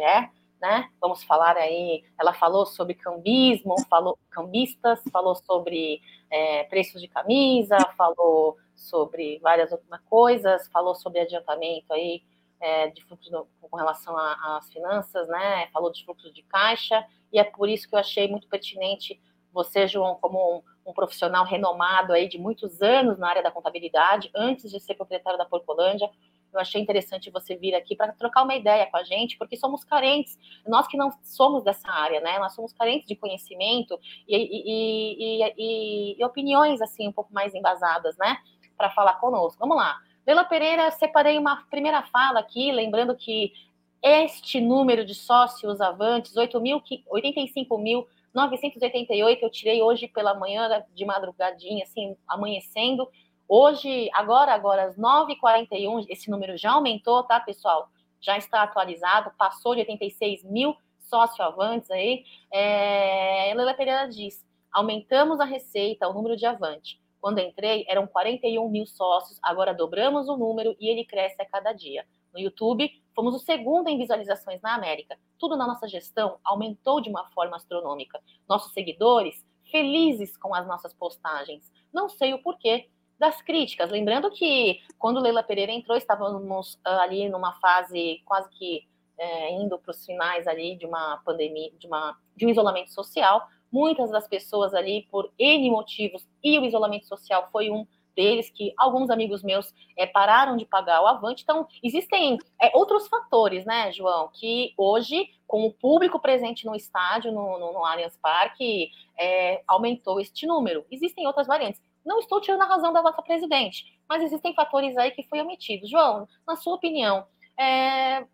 né? Vamos falar aí, ela falou sobre cambismo, falou cambistas, falou sobre é, preços de camisa, falou sobre várias outras coisas, falou sobre adiantamento aí é, de fluxo com relação às finanças, né? Falou de fluxo de caixa, e é por isso que eu achei muito pertinente você, João, como um, um, profissional renomado aí de muitos anos na área da contabilidade, antes de ser proprietário da Porcolândia, eu achei interessante você vir aqui para trocar uma ideia com a gente, porque somos carentes, nós que não somos dessa área, né? Nós somos carentes de conhecimento e, e, e, e opiniões assim um pouco mais embasadas, né? para falar conosco. Vamos lá. Leila Pereira, separei uma primeira fala aqui, lembrando que este número de sócios avantes, 85.988, eu tirei hoje pela manhã, de madrugadinha, assim, amanhecendo. Hoje, agora, agora, às 9h41, esse número já aumentou, tá, pessoal? Já está atualizado, passou de 86 mil sócios avantes aí. É, Leila Pereira diz: aumentamos a receita, o número de avante. Quando entrei, eram 41 mil sócios, agora dobramos o número e ele cresce a cada dia. No YouTube, fomos o segundo em visualizações na América. Tudo na nossa gestão aumentou de uma forma astronômica. Nossos seguidores felizes com as nossas postagens. Não sei o porquê das críticas. Lembrando que quando Leila Pereira entrou, estávamos ah, ali numa fase quase que é, indo para os finais ali de uma pandemia, de, uma, de um isolamento social. Muitas das pessoas ali, por N motivos, e o isolamento social foi um deles, que alguns amigos meus é, pararam de pagar o Avante. Então, existem é, outros fatores, né, João, que hoje, com o público presente no estádio, no, no, no Allianz Parque, é, aumentou este número. Existem outras variantes. Não estou tirando a razão da nossa presidente, mas existem fatores aí que foi omitido. João, na sua opinião,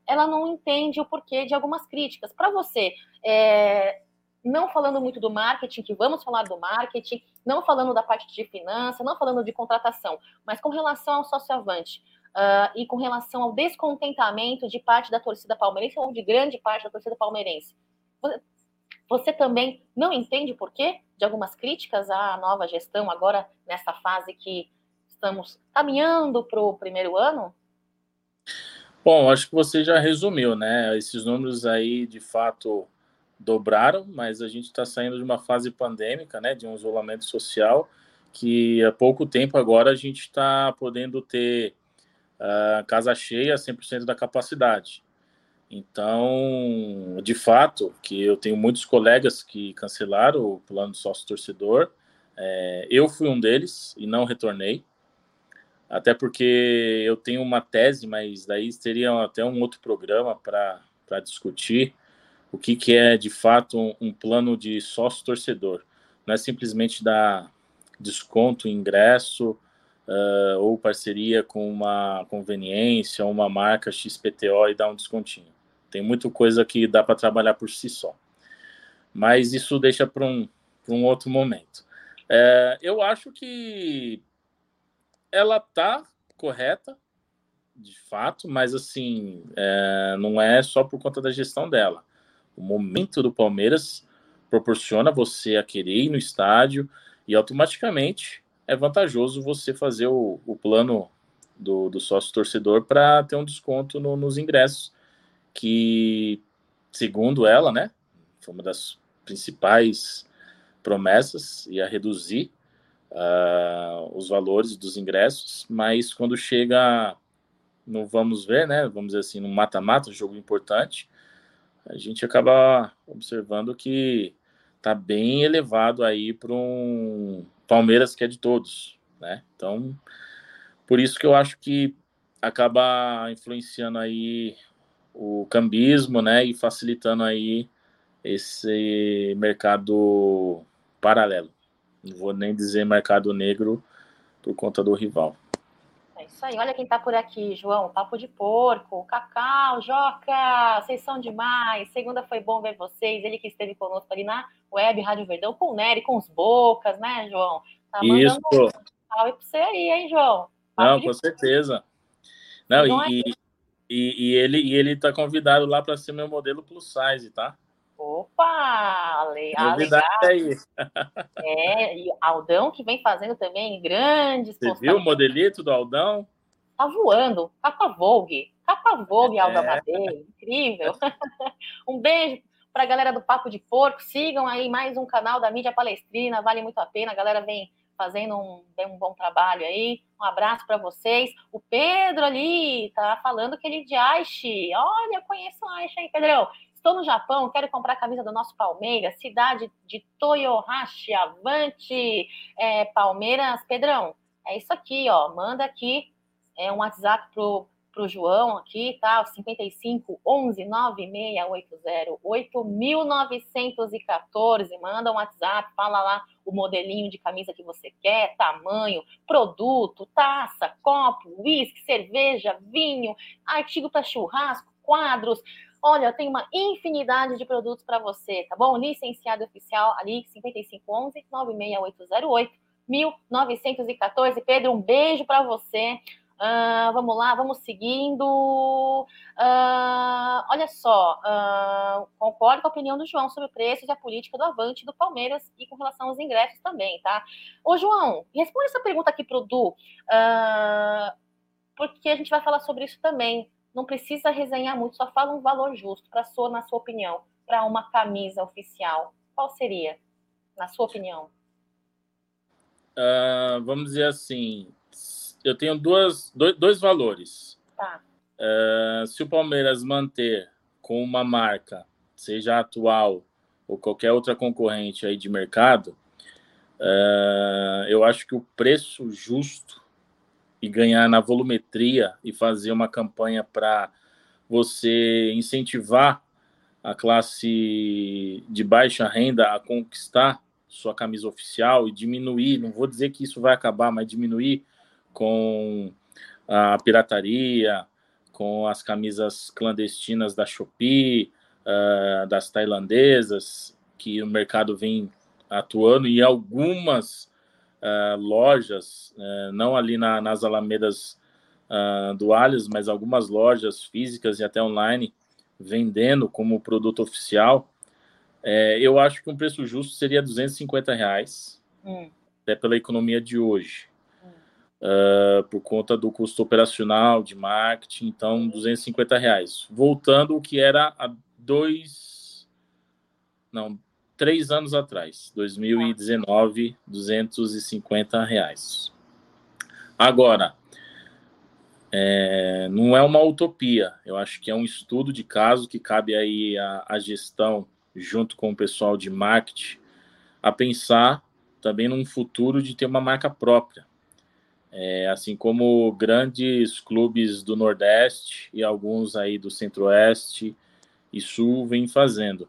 ela não entende o porquê de algumas críticas. Para você, não falando muito do marketing, que vamos falar do marketing, não falando da parte de finança, não falando de contratação, mas com relação ao sócio-avante uh, e com relação ao descontentamento de parte da torcida palmeirense ou de grande parte da torcida palmeirense. Você também não entende o porquê de algumas críticas à nova gestão agora nessa fase que estamos caminhando para o primeiro ano? Bom, acho que você já resumiu, né? Esses números aí, de fato, dobraram, mas a gente está saindo de uma fase pandêmica, né, de um isolamento social, que há pouco tempo agora a gente está podendo ter uh, casa cheia 100% da capacidade. Então, de fato, que eu tenho muitos colegas que cancelaram o plano de sócio-torcedor, é, eu fui um deles e não retornei, até porque eu tenho uma tese, mas daí teria até um outro programa para discutir, o que, que é de fato um, um plano de sócio torcedor. Não é simplesmente dar desconto ingresso uh, ou parceria com uma conveniência, uma marca XPTO e dar um descontinho. Tem muita coisa que dá para trabalhar por si só. Mas isso deixa para um, um outro momento. É, eu acho que ela tá correta, de fato, mas assim, é, não é só por conta da gestão dela. O momento do Palmeiras proporciona você a querer ir no estádio e automaticamente é vantajoso você fazer o, o plano do, do sócio torcedor para ter um desconto no, nos ingressos, que, segundo ela, né, foi uma das principais promessas, ia reduzir uh, os valores dos ingressos, mas quando chega no vamos ver, né, vamos dizer assim, no mata-mata, jogo importante, a gente acaba observando que está bem elevado aí para um Palmeiras que é de todos, né? Então, por isso que eu acho que acaba influenciando aí o cambismo, né, e facilitando aí esse mercado paralelo. Não vou nem dizer mercado negro por conta do rival. É isso aí. Olha quem tá por aqui, João. Papo de porco, Cacau, Joca, vocês são demais. Segunda foi bom ver vocês. Ele que esteve conosco ali na web Rádio Verdão, com o Nery, com os Bocas, né, João? Tá Isso. Um salve pra você aí, hein, João? Papo Não, com certeza. Não, e, e, e, e, ele, e ele tá convidado lá para ser meu modelo plus size, tá? Opa! Novidade aí. É, e Aldão que vem fazendo também grandes Você viu o modelito do Aldão? Tá voando. Capa Vogue. Capa Vogue, é. Aldo Amadei. Incrível. um beijo para a galera do Papo de Porco. Sigam aí mais um canal da Mídia Palestrina. Vale muito a pena. A galera vem fazendo um, um bom trabalho aí. Um abraço para vocês. O Pedro ali tá falando que ele é de Aichi. Olha, conheço o Aichi aí, Pedrão. Estou no Japão, quero comprar a camisa do nosso Palmeiras, cidade de Toyohashi, avante, é, Palmeiras. Pedrão, é isso aqui, ó. Manda aqui é, um WhatsApp pro, pro João aqui, tá? 55 11 9680 8914. Manda um WhatsApp, fala lá o modelinho de camisa que você quer, tamanho, produto, taça, copo, uísque, cerveja, vinho, artigo para churrasco, quadros. Olha, tem uma infinidade de produtos para você, tá bom? Licenciado oficial ali, 5511 96808 1914. Pedro, um beijo para você. Uh, vamos lá, vamos seguindo. Uh, olha só, uh, concordo com a opinião do João sobre preços e a política do Avante do Palmeiras e com relação aos ingressos também, tá? Ô, João, responde essa pergunta aqui pro Du, porque a gente vai falar sobre isso também não precisa resenhar muito, só fala um valor justo para sua, na sua opinião, para uma camisa oficial. Qual seria? na sua opinião? Uh, vamos dizer assim, eu tenho duas, dois, dois valores. Tá. Uh, se o Palmeiras manter com uma marca, seja atual ou qualquer outra concorrente aí de mercado, uh, eu acho que o preço justo e ganhar na volumetria e fazer uma campanha para você incentivar a classe de baixa renda a conquistar sua camisa oficial e diminuir, não vou dizer que isso vai acabar, mas diminuir com a pirataria, com as camisas clandestinas da Shopee, uh, das tailandesas, que o mercado vem atuando, e algumas uh, lojas, uh, não ali na, nas alamedas uh, do Alias, mas algumas lojas físicas e até online vendendo como produto oficial. É, eu acho que um preço justo seria 250 reais, hum. até pela economia de hoje. Uh, por conta do custo operacional, de marketing, então 250 reais. Voltando o que era há dois, não, três anos atrás, 2019, 250 reais. Agora, é, não é uma utopia, eu acho que é um estudo de caso que cabe aí a, a gestão, junto com o pessoal de marketing, a pensar também num futuro de ter uma marca própria. É, assim como grandes clubes do Nordeste e alguns aí do Centro-Oeste e Sul vêm fazendo.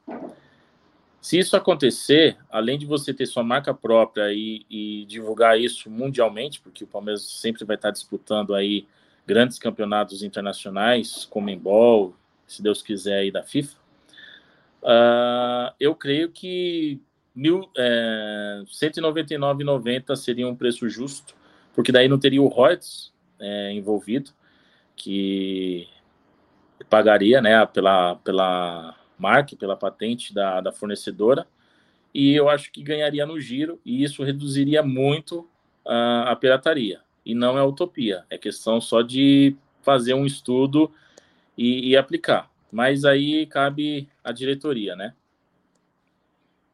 Se isso acontecer, além de você ter sua marca própria e, e, divulgar isso mundialmente, porque o Palmeiras sempre vai estar disputando aí grandes campeonatos internacionais, como Embol, se Deus quiser, aí da FIFA, uh, eu creio que mil, é, 199,90 seria um preço justo, porque daí não teria o Reuters é, envolvido, que pagaria né, pela, pela marca, pela patente da, da fornecedora, e eu acho que ganharia no giro, e isso reduziria muito uh, a pirataria. E não é utopia, é questão só de fazer um estudo e, e aplicar. Mas aí cabe a diretoria, né?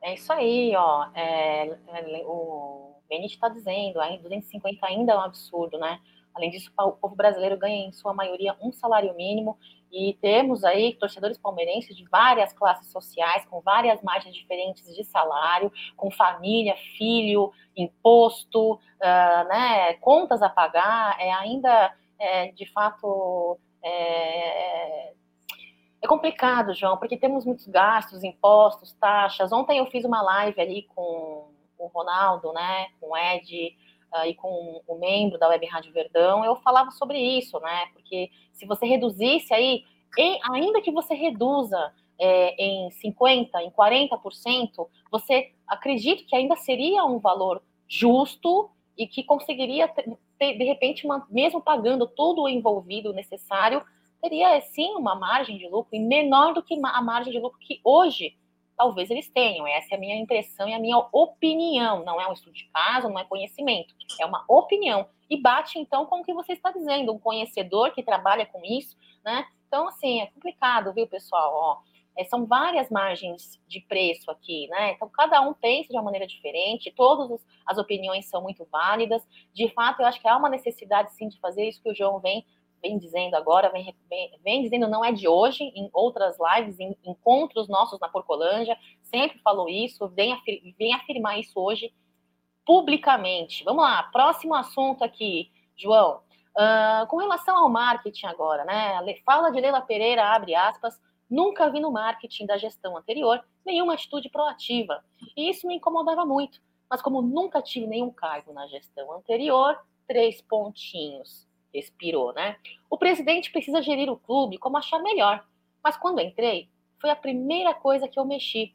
É isso aí, ó. É, é, o Benite está dizendo, aí 250 ainda é um absurdo, né? Além disso, o povo brasileiro ganha, em sua maioria, um salário mínimo e temos aí torcedores palmeirenses de várias classes sociais, com várias margens diferentes de salário, com família, filho, imposto, uh, né, contas a pagar, é ainda, é, de fato, é, é complicado, João, porque temos muitos gastos, impostos, taxas. Ontem eu fiz uma live ali com o Ronaldo, né, com o Ed, e com o membro da Web Rádio Verdão, eu falava sobre isso, né? Porque se você reduzisse aí, ainda que você reduza é, em 50%, em 40%, você acredita que ainda seria um valor justo e que conseguiria, ter, de repente, uma, mesmo pagando todo o envolvido necessário, teria sim uma margem de lucro e menor do que a margem de lucro que hoje talvez eles tenham. Essa é a minha impressão e a minha opinião. Não é um estudo de caso, não é conhecimento, é uma opinião. E bate então com o que você está dizendo, um conhecedor que trabalha com isso, né? Então, assim, é complicado, viu, pessoal? Ó, é, são várias margens de preço aqui, né? Então, cada um pensa de uma maneira diferente, todas as opiniões são muito válidas. De fato, eu acho que há uma necessidade, sim, de fazer isso que o João vem vem dizendo agora, vem, vem, vem, dizendo, não é de hoje, em outras lives, em encontros nossos na Porcolândia, sempre falou isso, vem, afir, vem afirmar isso hoje publicamente. Vamos lá, próximo assunto aqui, João. Uh, com relação ao marketing agora, né? Fala de Leila Pereira, abre aspas, nunca vi no marketing da gestão anterior nenhuma atitude proativa. E isso me incomodava muito. Mas como nunca tive nenhum cargo na gestão anterior, três pontinhos expirou, né? O presidente precisa gerir o clube como achar melhor. Mas quando entrei, foi a primeira coisa que eu mexi,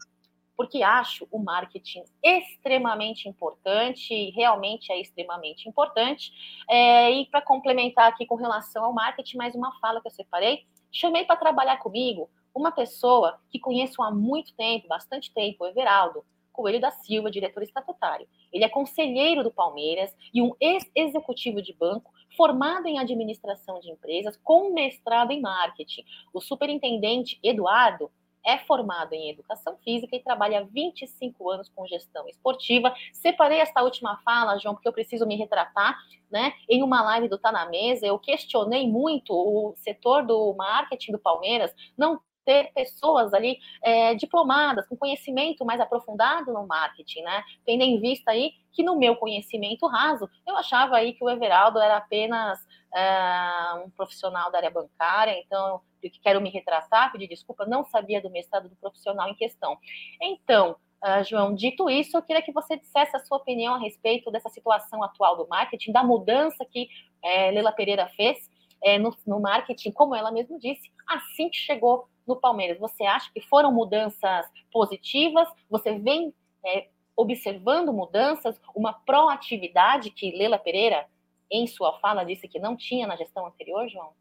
porque acho o marketing extremamente importante, e realmente é extremamente importante. É, e para complementar aqui com relação ao marketing, mais uma fala que eu separei, chamei para trabalhar comigo uma pessoa que conheço há muito tempo, bastante tempo, o Everaldo Coelho da Silva, diretor estatutário. Ele é conselheiro do Palmeiras e um ex-executivo de banco formado em administração de empresas com mestrado em marketing. O superintendente Eduardo é formado em educação física e trabalha 25 anos com gestão esportiva. Separei esta última fala, João, porque eu preciso me retratar, né? Em uma live do Tá na Mesa, eu questionei muito o setor do marketing do Palmeiras não ter pessoas ali é, diplomadas, com conhecimento mais aprofundado no marketing, né? Tendo em vista aí que no meu conhecimento raso, eu achava aí que o Everaldo era apenas é, um profissional da área bancária, então eu quero me retratar, pedir desculpa, não sabia do mestrado do profissional em questão. Então, Uh, João, dito isso, eu queria que você dissesse a sua opinião a respeito dessa situação atual do marketing, da mudança que é, Pereira fez é, no, no, marketing, como ela mesma disse, assim que chegou no Palmeiras. Você acha que foram mudanças positivas? Você vem é, observando mudanças, uma proatividade que Leila Pereira, em sua fala, disse que não tinha na gestão anterior, João?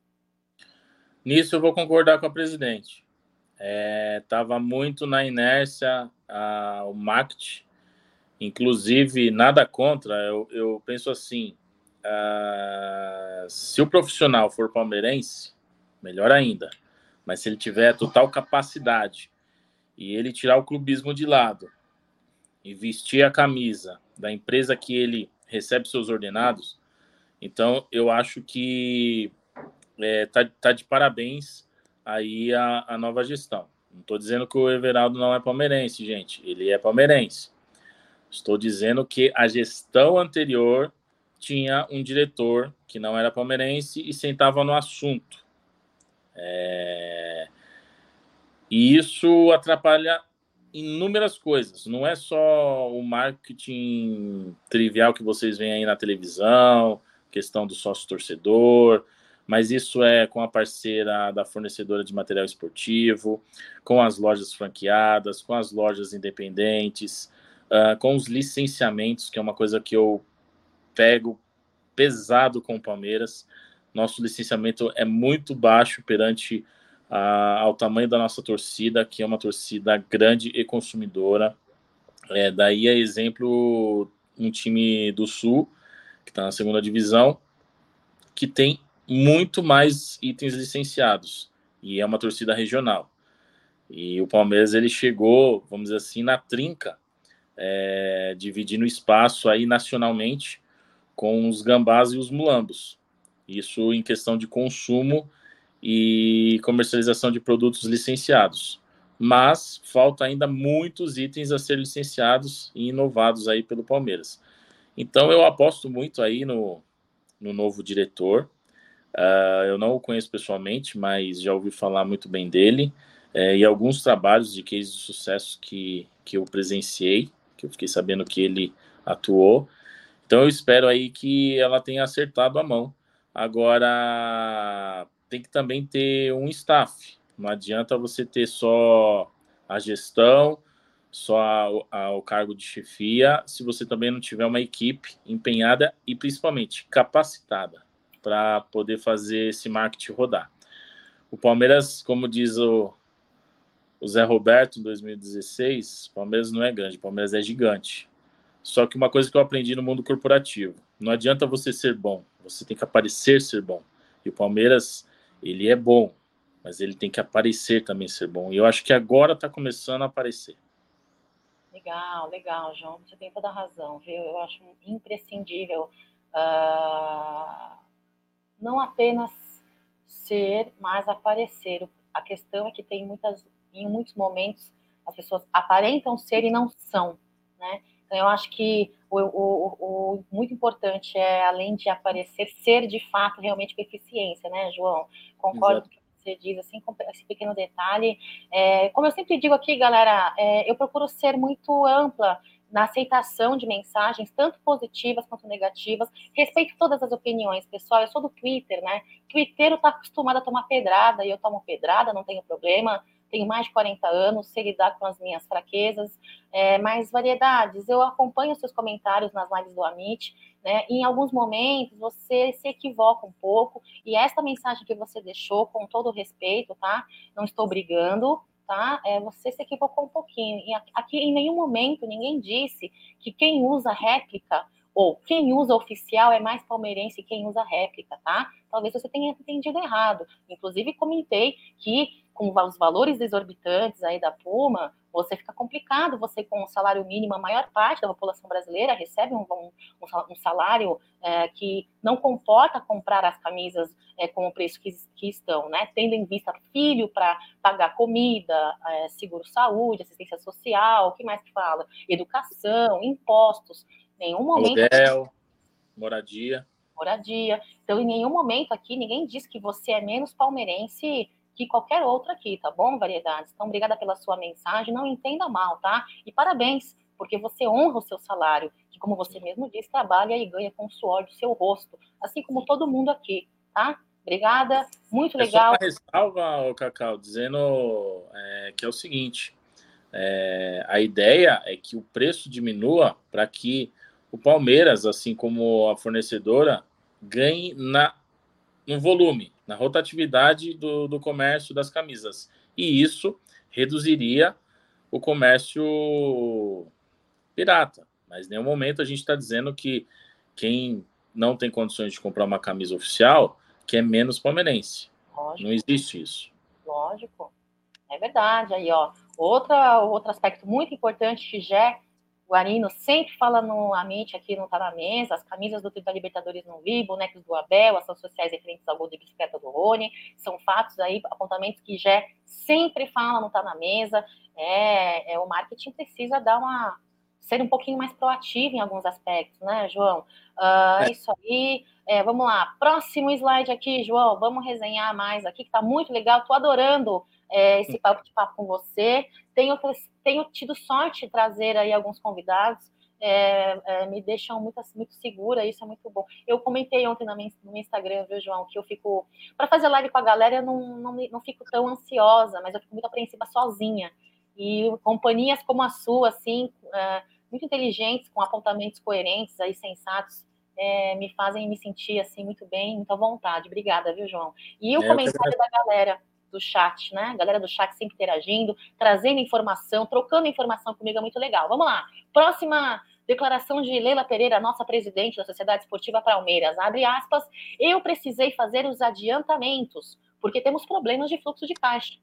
Nisso eu vou concordar com a presidente. Estava é, muito na inércia a, o marketing, inclusive nada contra. Eu, eu penso assim: se o profissional for palmeirense, melhor ainda. Mas se ele tiver total capacidade e ele tirar o clubismo de lado e vestir a camisa da empresa que ele recebe seus ordenados, então eu acho que é, tá, tá de parabéns aí a, a nova gestão. Não estou dizendo que o Everaldo não é palmeirense, gente. Ele é palmeirense. Estou dizendo que a gestão anterior tinha um diretor que não era palmeirense e sentava no assunto. É... E isso atrapalha inúmeras coisas. Não é só o marketing trivial que vocês veem aí na televisão, questão do sócio torcedor, mas isso é com a parceira da fornecedora de material esportivo, com as lojas franqueadas, com as lojas independentes, uh, com os licenciamentos, que é uma coisa que eu pego pesado com o Palmeiras. Nosso licenciamento é muito baixo perante a, ao tamanho da nossa torcida, que é uma torcida grande e consumidora. É, daí é exemplo um time do Sul, que está na segunda divisão, que tem muito mais itens licenciados e é uma torcida regional. E o Palmeiras ele chegou, vamos dizer assim, na trinca, é, dividindo espaço aí nacionalmente com os gambás e os mulambos. Isso em questão de consumo e comercialização de produtos licenciados. Mas falta ainda muitos itens a ser licenciados e inovados aí pelo Palmeiras. Então eu aposto muito aí no, no novo diretor. Uh, eu não o conheço pessoalmente, mas já ouvi falar muito bem dele. É, e alguns trabalhos de case de sucesso que, que eu presenciei, que eu fiquei sabendo que ele atuou. Então eu espero aí que ela tenha acertado a mão. Agora tem que também ter um staff. Não adianta você ter só a gestão, só a, a, o cargo de chefia, se você também não tiver uma equipe empenhada e principalmente capacitada para poder fazer esse marketing rodar. O Palmeiras, como diz o, o Zé Roberto em 2016, o Palmeiras não é grande, o Palmeiras é gigante. Só que uma coisa que eu aprendi no mundo corporativo, não adianta você ser bom, você tem que aparecer ser bom. E o Palmeiras, ele é bom, mas ele tem que aparecer também ser bom. E eu acho que agora está começando a aparecer. Legal, legal, João. Você tem toda a razão, viu? Eu acho imprescindível uh, não apenas ser, mas aparecer. A questão é que tem muitas, em muitos momentos, as pessoas aparentam ser e não são, né? Então, eu acho que o, o, o, muito importante é, além de aparecer, ser de fato realmente com eficiência, né, João? Concordo com o que você diz, assim, com esse pequeno detalhe. É, como eu sempre digo aqui, galera, é, eu procuro ser muito ampla na aceitação de mensagens, tanto positivas quanto negativas. Respeito todas as opiniões, pessoal. Eu sou do Twitter, né? Twitter está acostumado a tomar pedrada e eu tomo pedrada, não tenho problema. Tenho mais de 40 anos, sei lidar com as minhas fraquezas, é, mais variedades. Eu acompanho seus comentários nas lives do Amit, né? Em alguns momentos você se equivoca um pouco e esta mensagem que você deixou, com todo respeito, tá? Não estou brigando, tá? É, você se equivocou um pouquinho. E aqui em nenhum momento ninguém disse que quem usa réplica ou quem usa oficial é mais palmeirense que quem usa réplica, tá? Talvez você tenha entendido errado. Inclusive, comentei que com os valores exorbitantes aí da Puma, você fica complicado, você com um salário mínimo, a maior parte da população brasileira recebe um, um, um salário é, que não comporta comprar as camisas é, com o preço que, que, estão, né? Tendo em vista filho para pagar comida, é, seguro-saúde, assistência social, o que mais que fala? Educação, impostos. Nenhum momento. Moradia. Moradia. Então, em nenhum momento aqui, ninguém diz que você é menos palmeirense que qualquer outro aqui, tá bom, Variedades? Então, obrigada pela sua mensagem, não entenda mal, tá? E parabéns, porque você honra o seu salário, que, como você mesmo disse, trabalha e ganha com o suor do seu rosto, assim como todo mundo aqui, tá? Obrigada, muito é legal. Uma ressalva, Cacau, dizendo é, que é o seguinte: é, a ideia é que o preço diminua para que o Palmeiras, assim como a fornecedora, ganhe na, no volume na rotatividade do, do comércio das camisas. E isso reduziria o comércio pirata. Mas em nenhum momento a gente está dizendo que quem não tem condições de comprar uma camisa oficial que é menos palmeirense. Lógico. Não existe isso. Lógico. É verdade. Aí, ó. Outra, outro aspecto muito importante que já o Arino sempre fala no Amite aqui no Tá na Mesa, as camisas do da Libertadores não vi, bonecos do Abel, ações sociais referentes ao gol de bicicleta do Rony, são fatos aí, apontamentos que já sempre fala no Tá na Mesa. É, é, o marketing precisa dar uma ser um pouquinho mais proativo em alguns aspectos, né, João? Uh, é. Isso aí. É, vamos lá, próximo slide aqui, João. Vamos resenhar mais aqui, que tá muito legal. Tô adorando é, esse papo de papo com você. Tenho, tenho tido sorte de trazer aí alguns convidados. É, é, me deixam muito, muito segura, isso é muito bom. Eu comentei ontem no meu Instagram, viu, João, que eu fico. Para fazer live com a galera, eu não, não, não fico tão ansiosa, mas eu fico muito apreensiva sozinha. E companhias como a sua, assim, é, muito inteligentes, com apontamentos coerentes, aí, sensatos, é, me fazem me sentir assim muito bem, muito à vontade. Obrigada, viu, João? E o é, comentário da galera do chat, né? Galera do chat sempre interagindo, trazendo informação, trocando informação comigo é muito legal. Vamos lá. Próxima declaração de Leila Pereira, nossa presidente da Sociedade Esportiva Palmeiras. Abre aspas. Eu precisei fazer os adiantamentos, porque temos problemas de fluxo de caixa.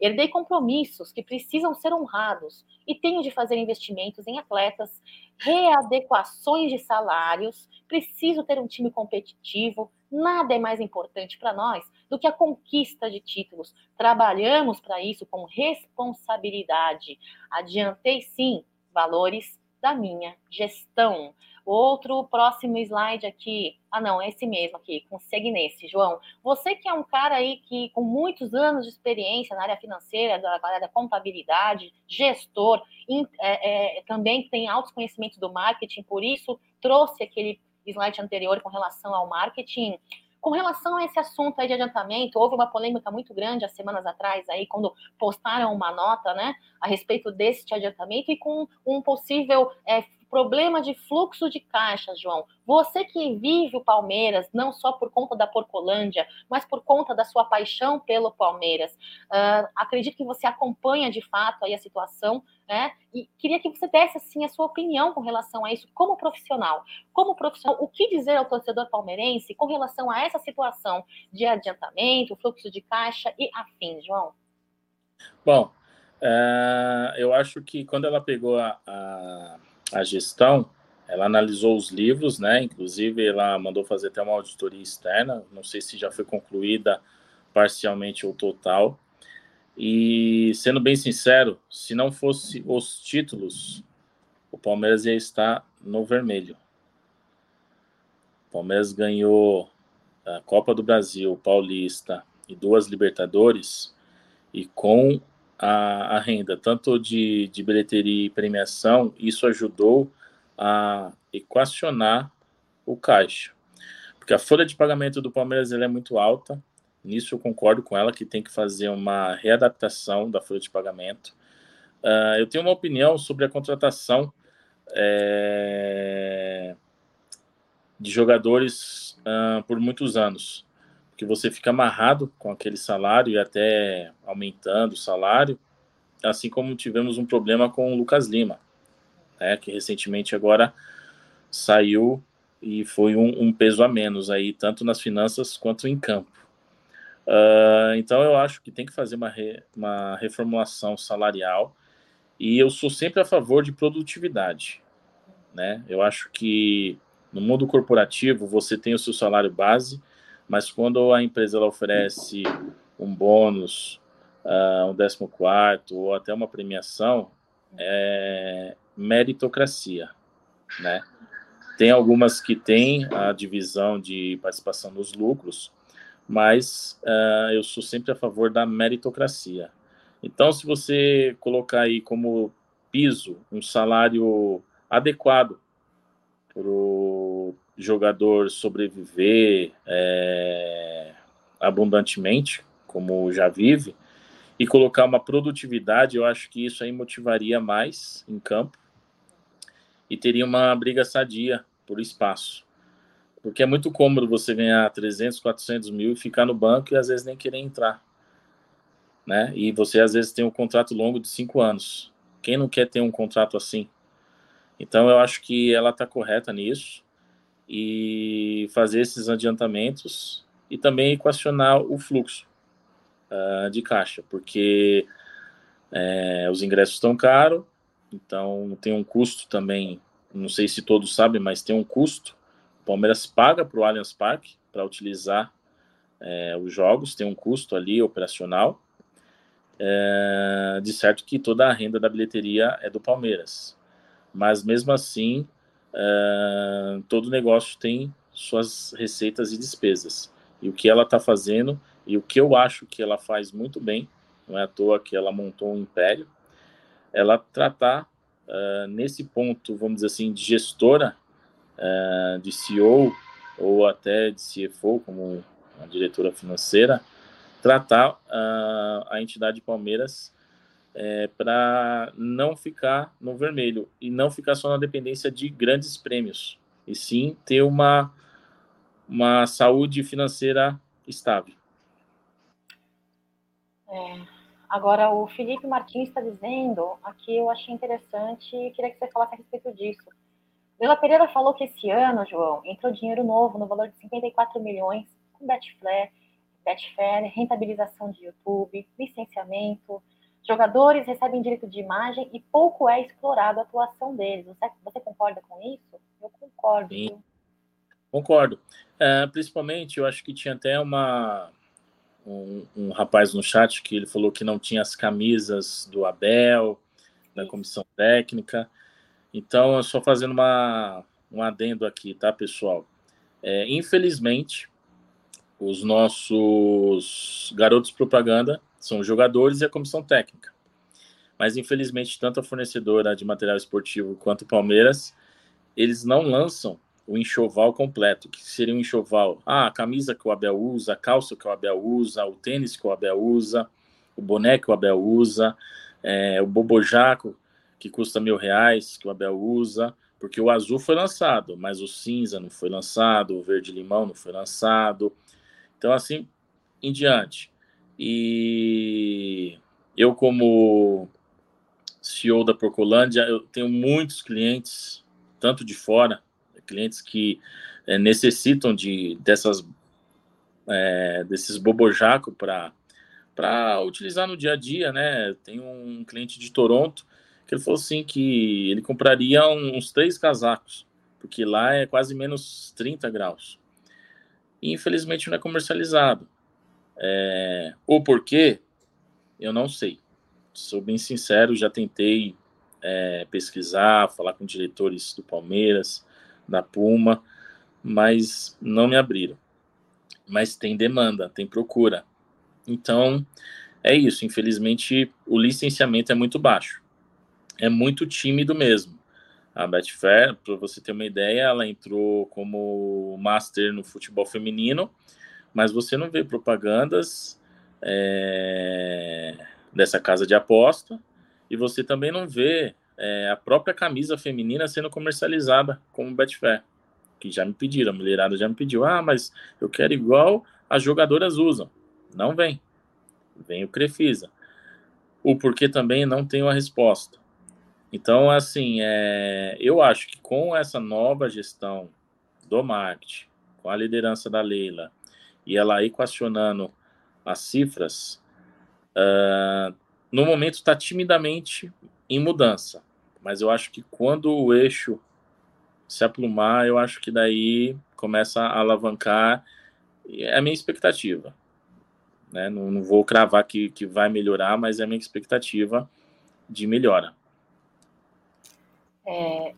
Herdei compromissos que precisam ser honrados e tenho de fazer investimentos em atletas, readequações de salários, preciso ter um time competitivo. Nada é mais importante para nós do que a conquista de títulos. Trabalhamos para isso com responsabilidade. Adiantei sim valores da minha gestão. Outro próximo slide aqui. Ah, não, é esse mesmo aqui. Consegue nesse, João. Você que é um cara aí que com muitos anos de experiência na área financeira, da área da contabilidade, gestor, é, é, também tem altos conhecimentos do marketing, por isso trouxe aquele slide anterior com relação ao marketing. Com relação a esse assunto aí de adiantamento, houve uma polêmica muito grande há semanas atrás aí, quando postaram uma nota, né, a respeito desse adiantamento e com um possível é, problema de fluxo de caixa, João. Você que vive o Palmeiras, não só por conta da Porcolândia, mas por conta da sua paixão pelo Palmeiras, uh, acredito que você acompanha de fato aí a situação, né? E queria que você desse assim a sua opinião com relação a isso, como profissional. Como profissional, o que dizer ao torcedor palmeirense com relação a essa situação de adiantamento, fluxo de caixa e afins, João? Bom, uh, eu acho que quando ela pegou a, a a gestão, ela analisou os livros, né? Inclusive, ela mandou fazer até uma auditoria externa. Não sei se já foi concluída parcialmente ou total. E sendo bem sincero, se não fosse os títulos, o Palmeiras ia estar no vermelho. O Palmeiras ganhou a Copa do Brasil, Paulista e duas Libertadores, e com a, a renda, tanto de, de bilheteria e premiação, isso ajudou a equacionar o caixa. Porque a folha de pagamento do Palmeiras é muito alta, nisso eu concordo com ela, que tem que fazer uma readaptação da folha de pagamento. Uh, eu tenho uma opinião sobre a contratação é, de jogadores uh, por muitos anos que você fica amarrado com aquele salário e até aumentando o salário, assim como tivemos um problema com o Lucas Lima, né, que recentemente agora saiu e foi um, um, peso a menos aí, tanto nas finanças quanto em campo. Uh, então eu acho que tem que fazer uma, re, uma reformulação salarial e eu sou sempre a favor de produtividade. Né? Eu acho que no mundo corporativo você tem o seu salário base, mas quando a empresa oferece um bônus, uh, um décimo quarto ou até uma premiação, é meritocracia, né? Tem algumas que têm a divisão de participação nos lucros, mas uh, eu sou sempre a favor da meritocracia. Então, se você colocar aí como piso um salário adequado para o jogador sobreviver é, abundantemente, como já vive, e colocar uma produtividade, eu acho que isso aí motivaria mais em campo e teria uma briga sadia por espaço. Porque é muito cômodo você ganhar 300, 400 mil e ficar no banco e às vezes nem querer entrar. Né? E você às vezes tem um contrato longo de cinco anos. Quem não quer ter um contrato assim? Então eu acho que ela está correta nisso e fazer esses adiantamentos e também equacionar o fluxo uh, de caixa, porque é, os ingressos estão caros, então tem um custo também, não sei se todos sabem, mas tem um custo. O Palmeiras paga para o Allianz Parque para utilizar é, os jogos, tem um custo ali operacional. É, de certo que toda a renda da bilheteria é do Palmeiras, mas mesmo assim é, todo negócio tem suas receitas e despesas. E o que ela está fazendo e o que eu acho que ela faz muito bem, não é à toa que ela montou um império, ela tratar uh, nesse ponto, vamos dizer assim, de gestora, uh, de CEO ou até de CFO, como a diretora financeira, tratar a entidade Palmeiras é, para não ficar no vermelho e não ficar só na dependência de grandes prêmios, e sim ter uma, uma saúde financeira estável. É, agora, o Felipe Martins está dizendo, aqui eu achei interessante e queria que você falasse a respeito disso. Bela Pereira falou que esse ano, João, entrou dinheiro novo no valor de 54 milhões com Betfair, Betfair, rentabilização de YouTube, licenciamento. Jogadores recebem direito de imagem e pouco é explorado a atuação deles. Você, você concorda com isso? Eu concordo. Sim. Concordo. É, principalmente, eu acho que tinha até uma, um, um, rapaz no chat que ele falou que não tinha as camisas do Abel, da comissão técnica. Então, eu só fazendo uma, um adendo aqui, tá, pessoal? É, infelizmente, os nossos garotos propaganda são os jogadores e a comissão técnica. Mas, infelizmente, tanto a fornecedora de material esportivo quanto o Palmeiras, eles não lançam o enxoval completo, que seria um enxoval, ah, a camisa que o Abel usa, a calça que o Abel usa, o tênis que o Abel usa, o boné que o Abel usa, é, o bobojaco que custa mil reais que o Abel usa, porque o azul foi lançado, mas o cinza não foi lançado, o verde limão não foi lançado, então assim em diante. E eu como CEO da Procolândia, eu tenho muitos clientes, tanto de fora clientes que é, necessitam de dessas é, desses bobojaco para para utilizar no dia a dia, né? Tem um cliente de Toronto que ele falou assim que ele compraria uns três casacos, porque lá é quase menos 30 graus. E infelizmente não é comercializado. É, o porquê, eu não sei. Sou bem sincero, já tentei é, pesquisar, falar com diretores do Palmeiras, da Puma, mas não me abriram. Mas tem demanda, tem procura. Então, é isso. Infelizmente, o licenciamento é muito baixo. É muito tímido mesmo. A Betfair, para você ter uma ideia, ela entrou como master no futebol feminino, mas você não vê propagandas é, dessa casa de aposta e você também não vê é, a própria camisa feminina sendo comercializada como Betfair, que já me pediram, a mulherada já me pediu, ah, mas eu quero igual as jogadoras usam. Não vem. Vem o Crefisa. O porquê também não tenho a resposta. Então, assim, é, eu acho que com essa nova gestão do marketing, com a liderança da Leila, e ela equacionando as cifras, uh, no momento está timidamente em mudança. Mas eu acho que quando o eixo se aplumar, eu acho que daí começa a alavancar. É a minha expectativa. Né? Não, não vou cravar que, que vai melhorar, mas é a minha expectativa de melhora. É,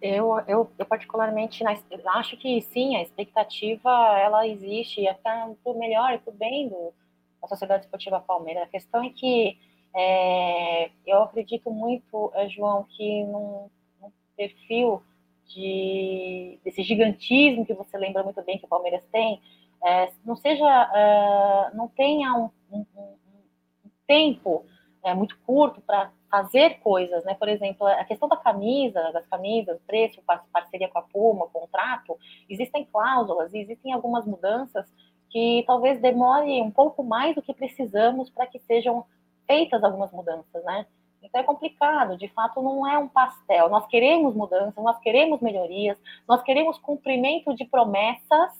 eu, eu, eu, particularmente acho que sim, a expectativa ela existe e até por melhor e por bem do, da Sociedade Esportiva Palmeiras. A questão é que é, eu acredito muito, é, João, que num, num, perfil de, desse gigantismo que você lembra muito bem que o Palmeiras tem, é, não seja, é, não tenha um, um, um tempo é, muito curto para fazer coisas, né? Por exemplo, a questão da camisa, das camisas, preço, parceria com a Puma, contrato, existem cláusulas, existem algumas mudanças que talvez demore um pouco mais do que precisamos para que sejam feitas algumas mudanças, né? Então é complicado, de fato não é um pastel. Nós queremos mudanças, nós queremos melhorias, nós queremos cumprimento de promessas,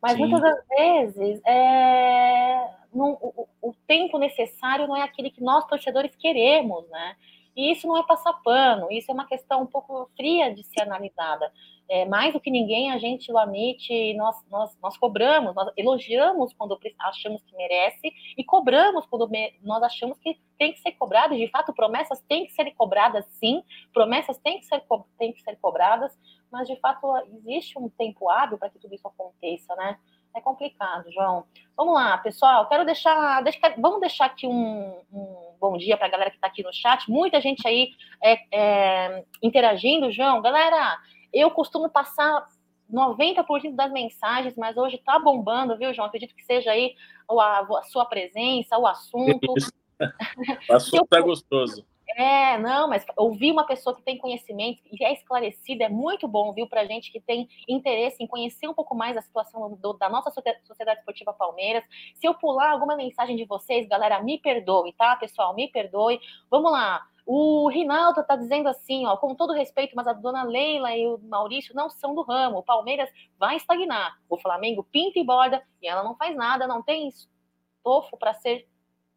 mas Sim. muitas das vezes é, não, o, o, tempo necessário não é aquele que nós torcedores queremos, né? E isso não é passar pano, isso é uma questão um pouco fria de ser analisada. É, mais do que ninguém, a gente, o Amit, nós, nós, nós cobramos, nós elogiamos quando achamos que merece e cobramos quando nós achamos que tem que ser cobrado. De fato, promessas têm que ser cobradas, sim, promessas têm que ser, têm que ser cobradas, mas de fato existe um tempo hábil para que tudo isso aconteça, né? É complicado, João. Vamos lá, pessoal. Quero deixar. Deixa, vamos deixar aqui um, um bom dia para a galera que está aqui no chat. Muita gente aí é, é, interagindo, João. Galera, eu costumo passar 90% das mensagens, mas hoje está bombando, viu, João? Acredito que seja aí a, a sua presença, o assunto. o assunto está gostoso. É, não, mas ouvir uma pessoa que tem conhecimento e é esclarecida é muito bom, viu, para gente que tem interesse em conhecer um pouco mais a situação do, da nossa Sociedade Esportiva Palmeiras. Se eu pular alguma mensagem de vocês, galera, me perdoe, tá, pessoal? Me perdoe. Vamos lá. O Rinaldo está dizendo assim, ó, com todo respeito, mas a dona Leila e o Maurício não são do ramo. O Palmeiras vai estagnar. O Flamengo pinta e borda e ela não faz nada, não tem estofo para ser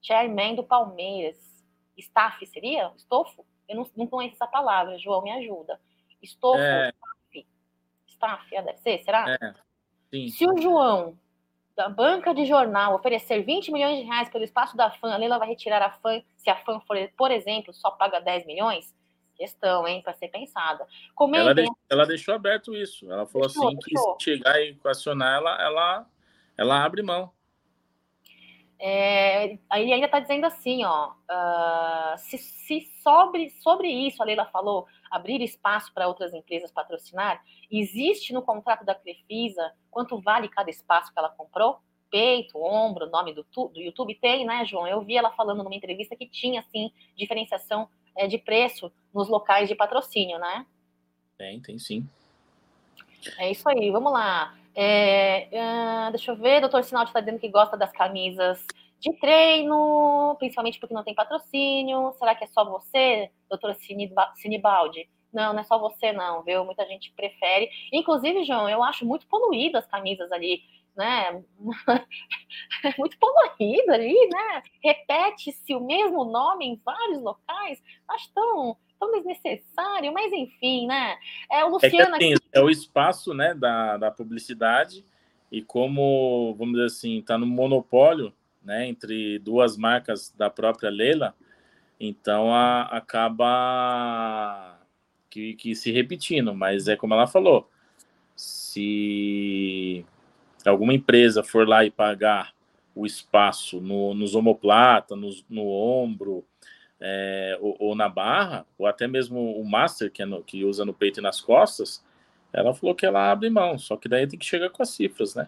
chairman do Palmeiras staff seria? Estofo? Eu não, não conheço essa palavra, João, me ajuda. Estofo, é... staff. Staff, é, deve ser, será? É. Sim. Se o João, da banca de jornal, oferecer 20 milhões de reais pelo espaço da fã, a Leila vai retirar a fã, se a fã, for, por exemplo, só paga 10 milhões? Questão, hein, para ser pensada. Ela, deixou, ela, deixou aberto isso. Ela falou deixou, assim deixou. que se chegar e equacionar ela, ela, ela abre mão. É, ele ainda está dizendo assim, ó, uh, se, se, sobre, sobre isso, a Leila falou, abrir espaço para outras empresas patrocinar, existe no contrato da Crefisa quanto vale cada espaço que ela comprou? Peito, ombro, nome do, do YouTube? Tem, né, João? Eu vi ela falando numa entrevista que tinha, assim, diferenciação é, de preço nos locais de patrocínio, né? Tem, tem sim. É isso aí, vamos lá. É, uh, deixa eu ver, doutor Sinaldi está dizendo que gosta das camisas de treino, principalmente porque não tem patrocínio. Será que é só você, doutora Sinibaldi? Não, não é só você, não, viu? Muita gente prefere. Inclusive, João, eu acho muito poluído as camisas ali, né? muito poluído ali, né? Repete-se o mesmo nome em vários locais. Acho tão tão desnecessário, mas enfim, né? É o Luciano. É, que, assim, é o espaço né, da, da publicidade, e como, vamos dizer assim, está no monopólio né, entre duas marcas da própria Leila, então a, acaba que, que se repetindo, mas é como ela falou, se alguma empresa for lá e pagar o espaço no, nos omoplata, no, no ombro, é, ou, ou, na barra, ou até mesmo o master, que, é no, que usa no peito e nas costas, ela falou que ela abre mão, só que daí tem que chegar com as cifras, né?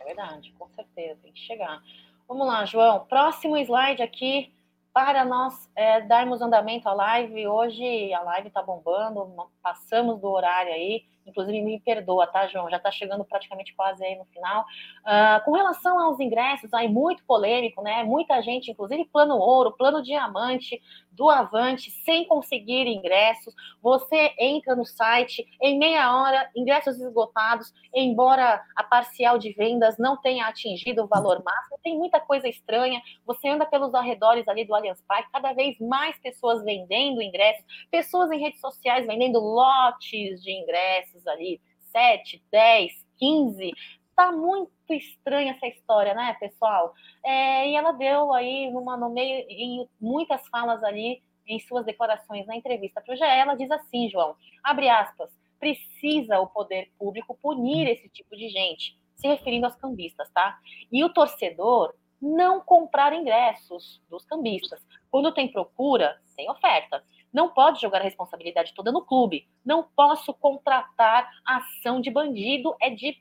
É verdade, com certeza, tem que chegar. Vamos lá, João. Próximo slide aqui para nós é, darmos andamento à live. Hoje a live está bombando, passamos do horário aí. Inclusive me perdoa, tá, João? Já está chegando praticamente quase aí no final. Uh, com relação aos ingressos, aí muito polêmico, né? Muita gente, inclusive plano ouro, plano diamante, do Avante, sem conseguir ingressos. Você entra no site, em meia hora, ingressos esgotados, embora a parcial de vendas não tenha atingido o valor máximo, tem muita coisa estranha. Você anda pelos arredores ali do Allianz Parque, cada vez mais pessoas vendendo ingressos, pessoas em redes sociais vendendo lotes de ingressos ali, 7, 10, 15. Tá muito estranha essa história, né, pessoal? É, e ela deu aí, numa, no meio, em muitas falas ali, em suas declarações na entrevista para o GE, ela diz assim, João, abre aspas, precisa o poder público punir esse tipo de gente, se referindo aos cambistas, tá? E o torcedor não comprar ingressos dos cambistas. Quando tem procura, tem oferta. Não pode jogar a responsabilidade toda no clube. Não posso contratar ação de bandido, é de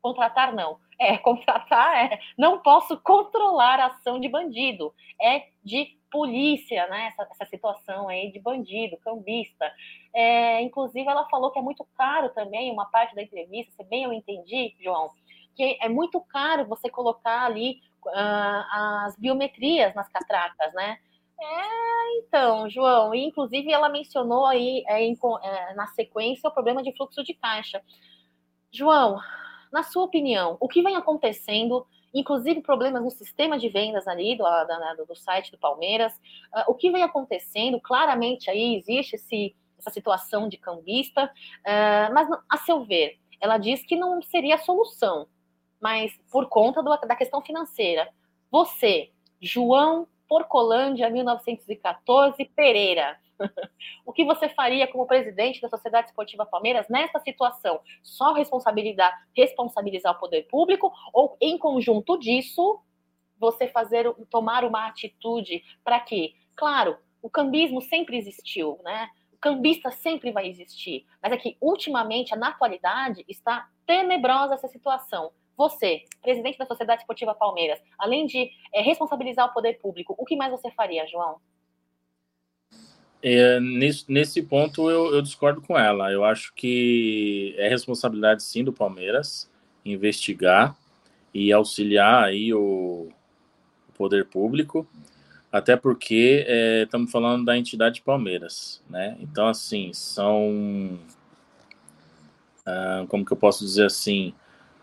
contratar não. É, contratar é. Não posso controlar a ação de bandido. É de polícia, né? Essa, essa situação aí de bandido, cambista. É, inclusive, ela falou que é muito caro também, uma parte da entrevista, se bem eu entendi, João, que é muito caro você colocar ali uh, as biometrias nas catracas, né? É, então, João, e inclusive ela mencionou aí é, em, é, na sequência o problema de fluxo de caixa. João, na sua opinião, o que vem acontecendo, inclusive problemas no sistema de vendas ali do, da, do site do Palmeiras, uh, o que vem acontecendo, claramente aí existe esse, essa situação de cambista, uh, mas a seu ver, ela diz que não seria a solução, mas por conta do, da questão financeira. Você, João Porcolândia, 1914, Pereira, o que você faria como presidente da Sociedade Esportiva Palmeiras nessa situação? Só responsabilizar, responsabilizar o poder público ou, em conjunto disso, você fazer tomar uma atitude para que, claro, o cambismo sempre existiu, né? O cambista sempre vai existir, mas é que ultimamente, na atualidade, está tenebrosa essa situação. Você, presidente da Sociedade Esportiva Palmeiras, além de é, responsabilizar o poder público, o que mais você faria, João? É, nesse, nesse ponto eu, eu, discordo com ela. Eu acho que é responsabilidade sim do Palmeiras investigar e auxiliar aí o, o poder público, até porque é, estamos falando da entidade Palmeiras, né? Então assim são ah, como que eu posso dizer assim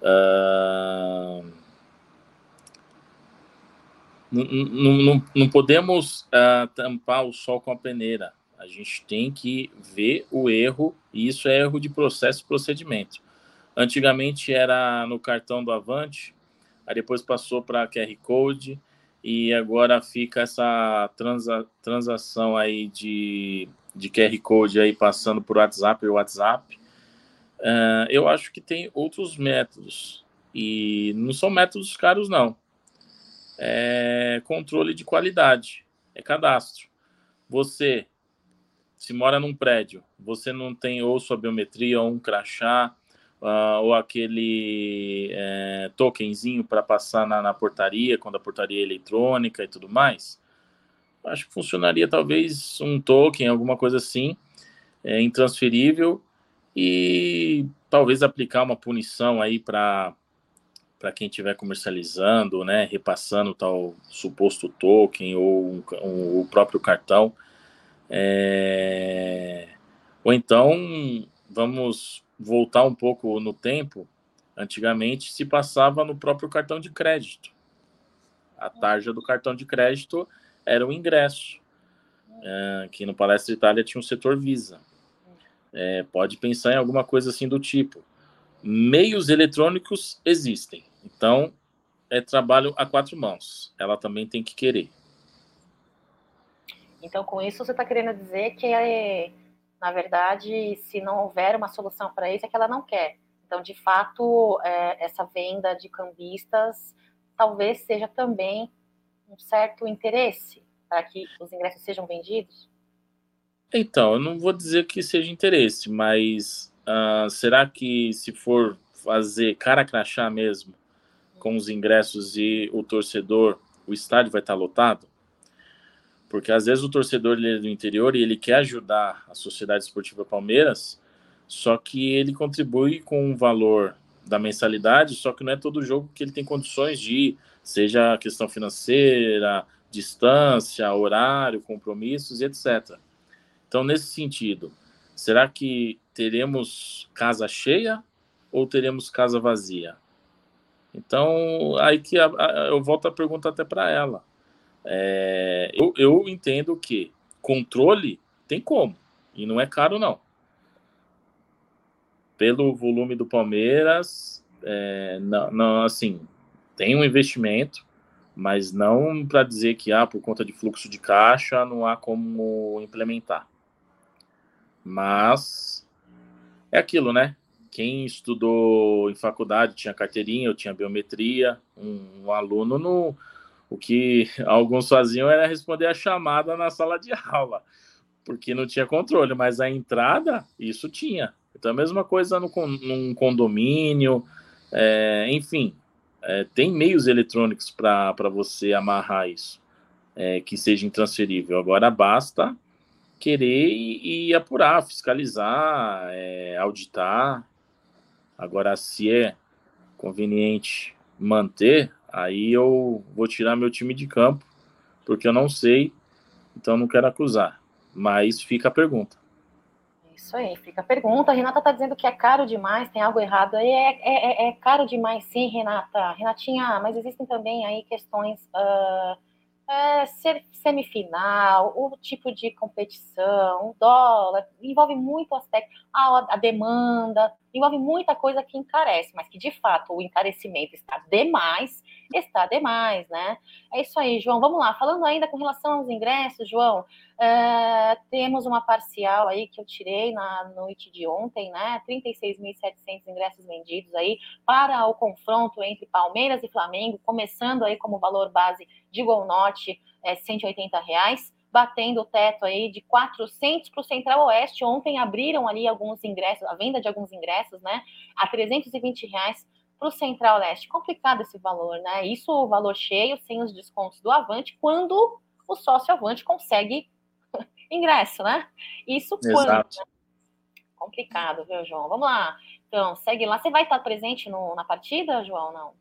ah, não, podemos uh, tampar o sol com a peneira. A gente tem que ver o erro, e isso é erro de processo e procedimento. Antigamente era no cartão do Avante, aí depois passou para QR Code, e agora fica essa transa, transação aí de, de QR Code aí passando por WhatsApp e WhatsApp. Uh, eu acho que tem outros métodos, e não são métodos caros, não é controle de qualidade, é cadastro. Você, se mora num prédio, você não tem ou sua biometria ou um crachá, uh, ou aquele é, tokenzinho para passar na, na, portaria, quando a portaria é eletrônica e tudo mais, acho que funcionaria talvez um token, alguma coisa assim, é, intransferível, e talvez aplicar uma punição aí para para quem estiver comercializando, né, repassando tal suposto token ou um, um, o próprio cartão. É... Ou então, vamos voltar um pouco no tempo. Antigamente se passava no próprio cartão de crédito. A tarja do cartão de crédito era o ingresso. É, que no Palestra Itália tinha um setor Visa. É, pode pensar em alguma coisa assim do tipo. Meios eletrônicos existem. Então, é trabalho a quatro mãos. Ela também tem que querer. Então, com isso, você está querendo dizer que, é, na verdade, se não houver uma solução para isso, é que ela não quer. Então, de fato, é, essa venda de cambistas talvez seja também um certo interesse para que os ingressos sejam vendidos? Então, eu não vou dizer que seja interesse, mas uh, será que se for fazer cara crachá mesmo, com os ingressos e o torcedor, o estádio vai estar lotado? Porque às vezes o torcedor ele é do interior e ele quer ajudar a Sociedade Esportiva Palmeiras, Só que ele contribui com o valor da mensalidade, só que não é todo jogo que ele tem condições de ir, seja questão financeira, distância, horário, compromissos, etc. Então, nesse sentido, será que teremos casa cheia ou teremos casa vazia? Então, aí que a, a, eu volto a pergunta até para ela. É, eu, eu entendo que controle tem como, e não é caro, não. Pelo volume do Palmeiras, é, não, não, assim, tem um investimento, mas não para dizer que ah, por conta de fluxo de caixa não há como implementar. Mas é aquilo, né? Quem estudou em faculdade tinha carteirinha, eu tinha biometria, um, um aluno no o que alguns faziam era responder a chamada na sala de aula, porque não tinha controle, mas a entrada, isso tinha. Então, a mesma coisa no, num condomínio, é, enfim, é, tem meios eletrônicos para você amarrar isso, é, que seja intransferível. Agora basta querer e, e apurar, fiscalizar, é, auditar. Agora, se é conveniente manter, aí eu vou tirar meu time de campo, porque eu não sei, então não quero acusar. Mas fica a pergunta. Isso aí, fica a pergunta. A Renata está dizendo que é caro demais, tem algo errado aí. É, é, é, é caro demais, sim, Renata. Renatinha, mas existem também aí questões. Uh é, ser semifinal, o tipo de competição, o dólar, envolve muito aspecto, a, a, demanda, envolve muita coisa que encarece, mas que de fato o encarecimento está demais, está demais, né? É isso aí, João. Vamos lá, falando ainda com relação aos ingressos, João, é, temos uma parcial aí que eu tirei na noite de ontem, né? 36.700 ingressos vendidos aí para o confronto entre Palmeiras e Flamengo, começando aí como valor base de Gol Norte, é, 180 reais, batendo o teto aí de 400 para o Central Oeste. Ontem abriram ali alguns ingressos, a venda de alguns ingressos, né, a 320 reais para o Central Oeste. Complicado esse valor, né? Isso o valor cheio, sem os descontos do Avante, quando o sócio Avante consegue ingresso, né? Isso quando. Né? Complicado, viu, João? Vamos lá. Então, segue lá. Você vai estar presente no, na partida, João, não?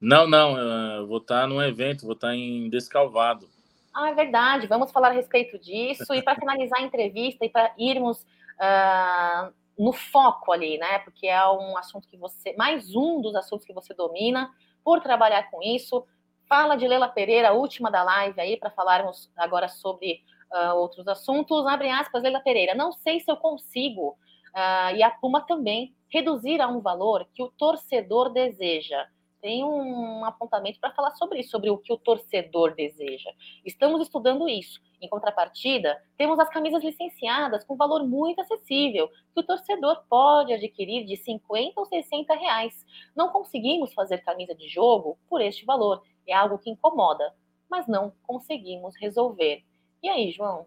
Não, não, eu vou estar num evento, vou estar em Descalvado. Ah, é verdade, vamos falar a respeito disso. E para finalizar a entrevista e para irmos uh, no foco ali, né? Porque é um assunto que você, mais um dos assuntos que você domina por trabalhar com isso. Fala de Lela Pereira, última da live aí, para falarmos agora sobre uh, outros assuntos. Abre aspas, Lela Pereira. Não sei se eu consigo, uh, e a Puma também, reduzir a um valor que o torcedor deseja tem um apontamento para falar sobre isso, sobre o que o torcedor deseja. Estamos estudando isso. Em contrapartida, temos as camisas licenciadas com valor muito acessível, que o torcedor pode adquirir de 50 ou 60 reais. Não conseguimos fazer camisa de jogo por este valor. É algo que incomoda, mas não conseguimos resolver. E aí, João?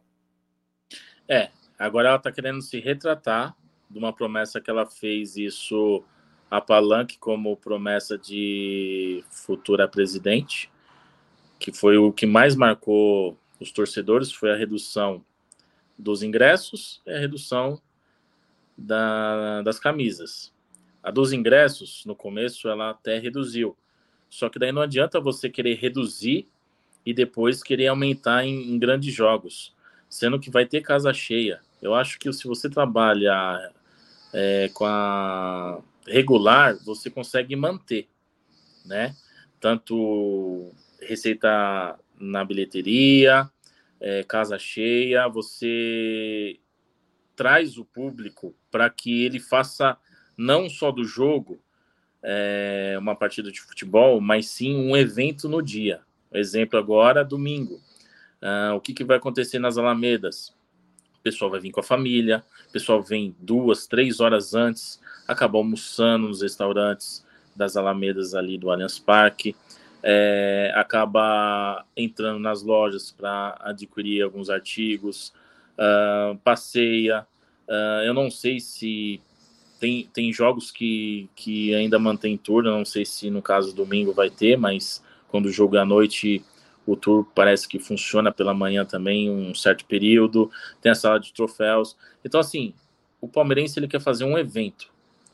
É, agora ela está querendo se retratar de uma promessa que ela fez isso a Palanque como promessa de futura presidente, que foi o que mais marcou os torcedores, foi a redução dos ingressos e a redução da, das camisas. A dos ingressos, no começo, ela até reduziu. Só que daí não adianta você querer reduzir e depois querer aumentar em, em grandes jogos, sendo que vai ter casa cheia. Eu acho que se você trabalha é, com a regular, você consegue manter, né? Tanto receita na bilheteria, é, casa cheia, você traz o público para que ele faça não só do jogo é, uma partida de futebol, mas sim um evento no dia. Exemplo agora, domingo. Ah, o que, que vai acontecer nas Alamedas? O pessoal vai vir com a família, o pessoal vem duas, três horas antes acaba almoçando nos restaurantes das Alamedas ali do Allianz Parque, é, acaba entrando nas lojas para adquirir alguns artigos, uh, passeia. Uh, eu não sei se tem, tem jogos que, que ainda mantém tour, não sei se no caso domingo vai ter, mas quando o jogo é à noite, o tour parece que funciona pela manhã também, um certo período, tem a sala de troféus. Então, assim, o palmeirense ele quer fazer um evento.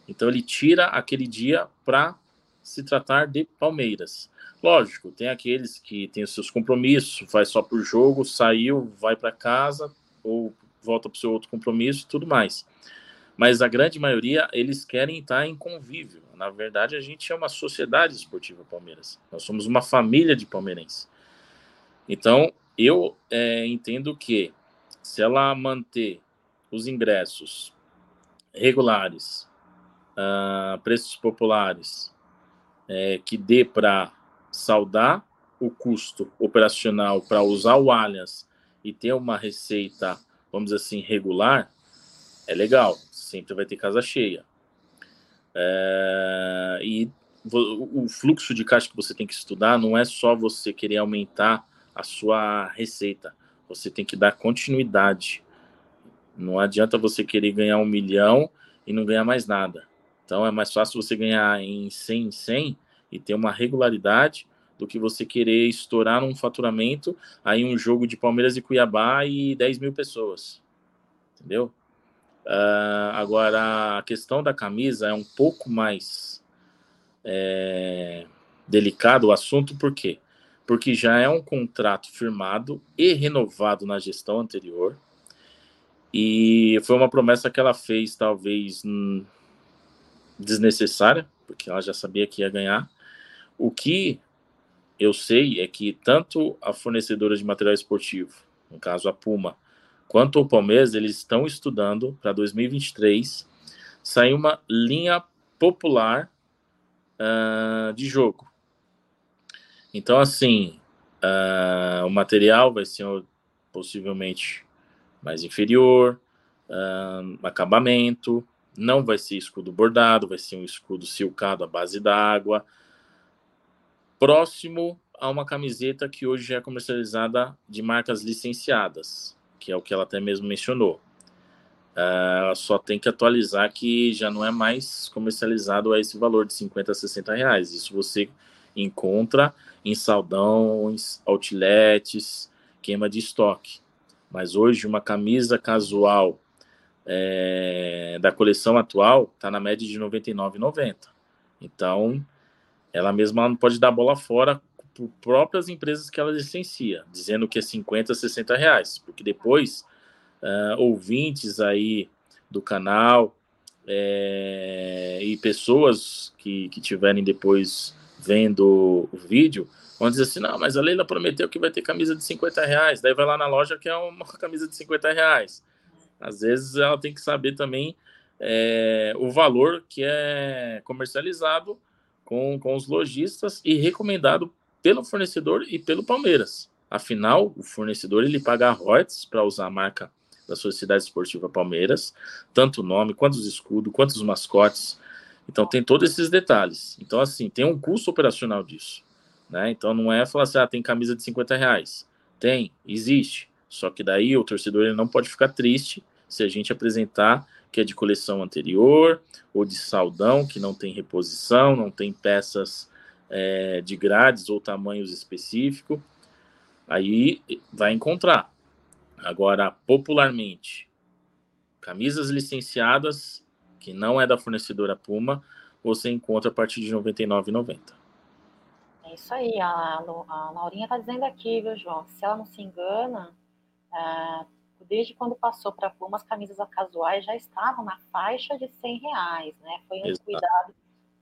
Então ele tira aquele dia para se tratar de Palmeiras. Lógico, tem aqueles que têm os seus compromissos, faz só por jogo, saiu, vai para casa ou volta para o seu outro compromisso, tudo mais. Mas a grande maioria eles querem estar em convívio. Na verdade, a gente é uma sociedade esportiva Palmeiras. Nós somos uma família de palmeirenses. Então, eu é, entendo que se ela manter os ingressos regulares, uh, preços populares, é, que dê para saldar o custo operacional para usar o Allianz e ter uma receita, vamos dizer assim, regular, é legal. Sempre vai ter casa cheia. É, e o fluxo de caixa que você tem que estudar não é só você querer aumentar a sua receita. Você tem que dar continuidade. Não adianta você querer ganhar um milhão e não ganhar mais nada. Então é mais fácil você ganhar em 100 em 100 e ter uma regularidade do que você querer estourar num faturamento aí um jogo de Palmeiras e Cuiabá e 10 mil pessoas. Entendeu? Uh, agora, a questão da camisa é um pouco mais é, delicado o assunto, por quê? Porque já é um contrato firmado e renovado na gestão anterior. E foi uma promessa que ela fez, talvez hum, desnecessária, porque ela já sabia que ia ganhar. O que eu sei é que tanto a fornecedora de material esportivo, no caso a Puma, quanto o Palmeiras, eles estão estudando para 2023 sair uma linha popular uh, de jogo. Então, assim, uh, o material vai ser possivelmente mais inferior, uh, acabamento, não vai ser escudo bordado, vai ser um escudo silcado à base d'água, próximo a uma camiseta que hoje é comercializada de marcas licenciadas, que é o que ela até mesmo mencionou. Uh, só tem que atualizar que já não é mais comercializado a esse valor de 50 a 60 reais. Isso você encontra em saldões, outlets, queima de estoque. Mas hoje uma camisa casual é, da coleção atual está na média de R$ 99,90. Então, ela mesma não pode dar bola fora por próprias empresas que ela licencia, dizendo que é 50, 60 reais, porque depois uh, ouvintes aí do canal é, e pessoas que, que tiverem depois vendo o vídeo vão dizer assim, não, mas a Leila prometeu que vai ter camisa de 50 reais, daí vai lá na loja que é uma camisa de 50 reais. Às vezes ela tem que saber também é, o valor que é comercializado com, com os lojistas e recomendado pelo fornecedor e pelo Palmeiras. Afinal, o fornecedor ele paga royalties para usar a marca da Sociedade Esportiva Palmeiras, tanto o nome, quanto os escudos, quanto os mascotes. Então tem todos esses detalhes. Então, assim, tem um custo operacional disso. Né? Então não é falar assim, ah, tem camisa de 50 reais. Tem, existe. Só que daí o torcedor ele não pode ficar triste se a gente apresentar que é de coleção anterior, ou de saldão, que não tem reposição, não tem peças é, de grades ou tamanhos específicos, aí vai encontrar. Agora, popularmente, camisas licenciadas, que não é da fornecedora Puma, você encontra a partir de R$ 99,90. É isso aí, a, a Laurinha está dizendo aqui, viu, João? Se ela não se engana, é, desde quando passou para a Puma, as camisas casuais já estavam na faixa de 100 reais, né? Foi um Exato. cuidado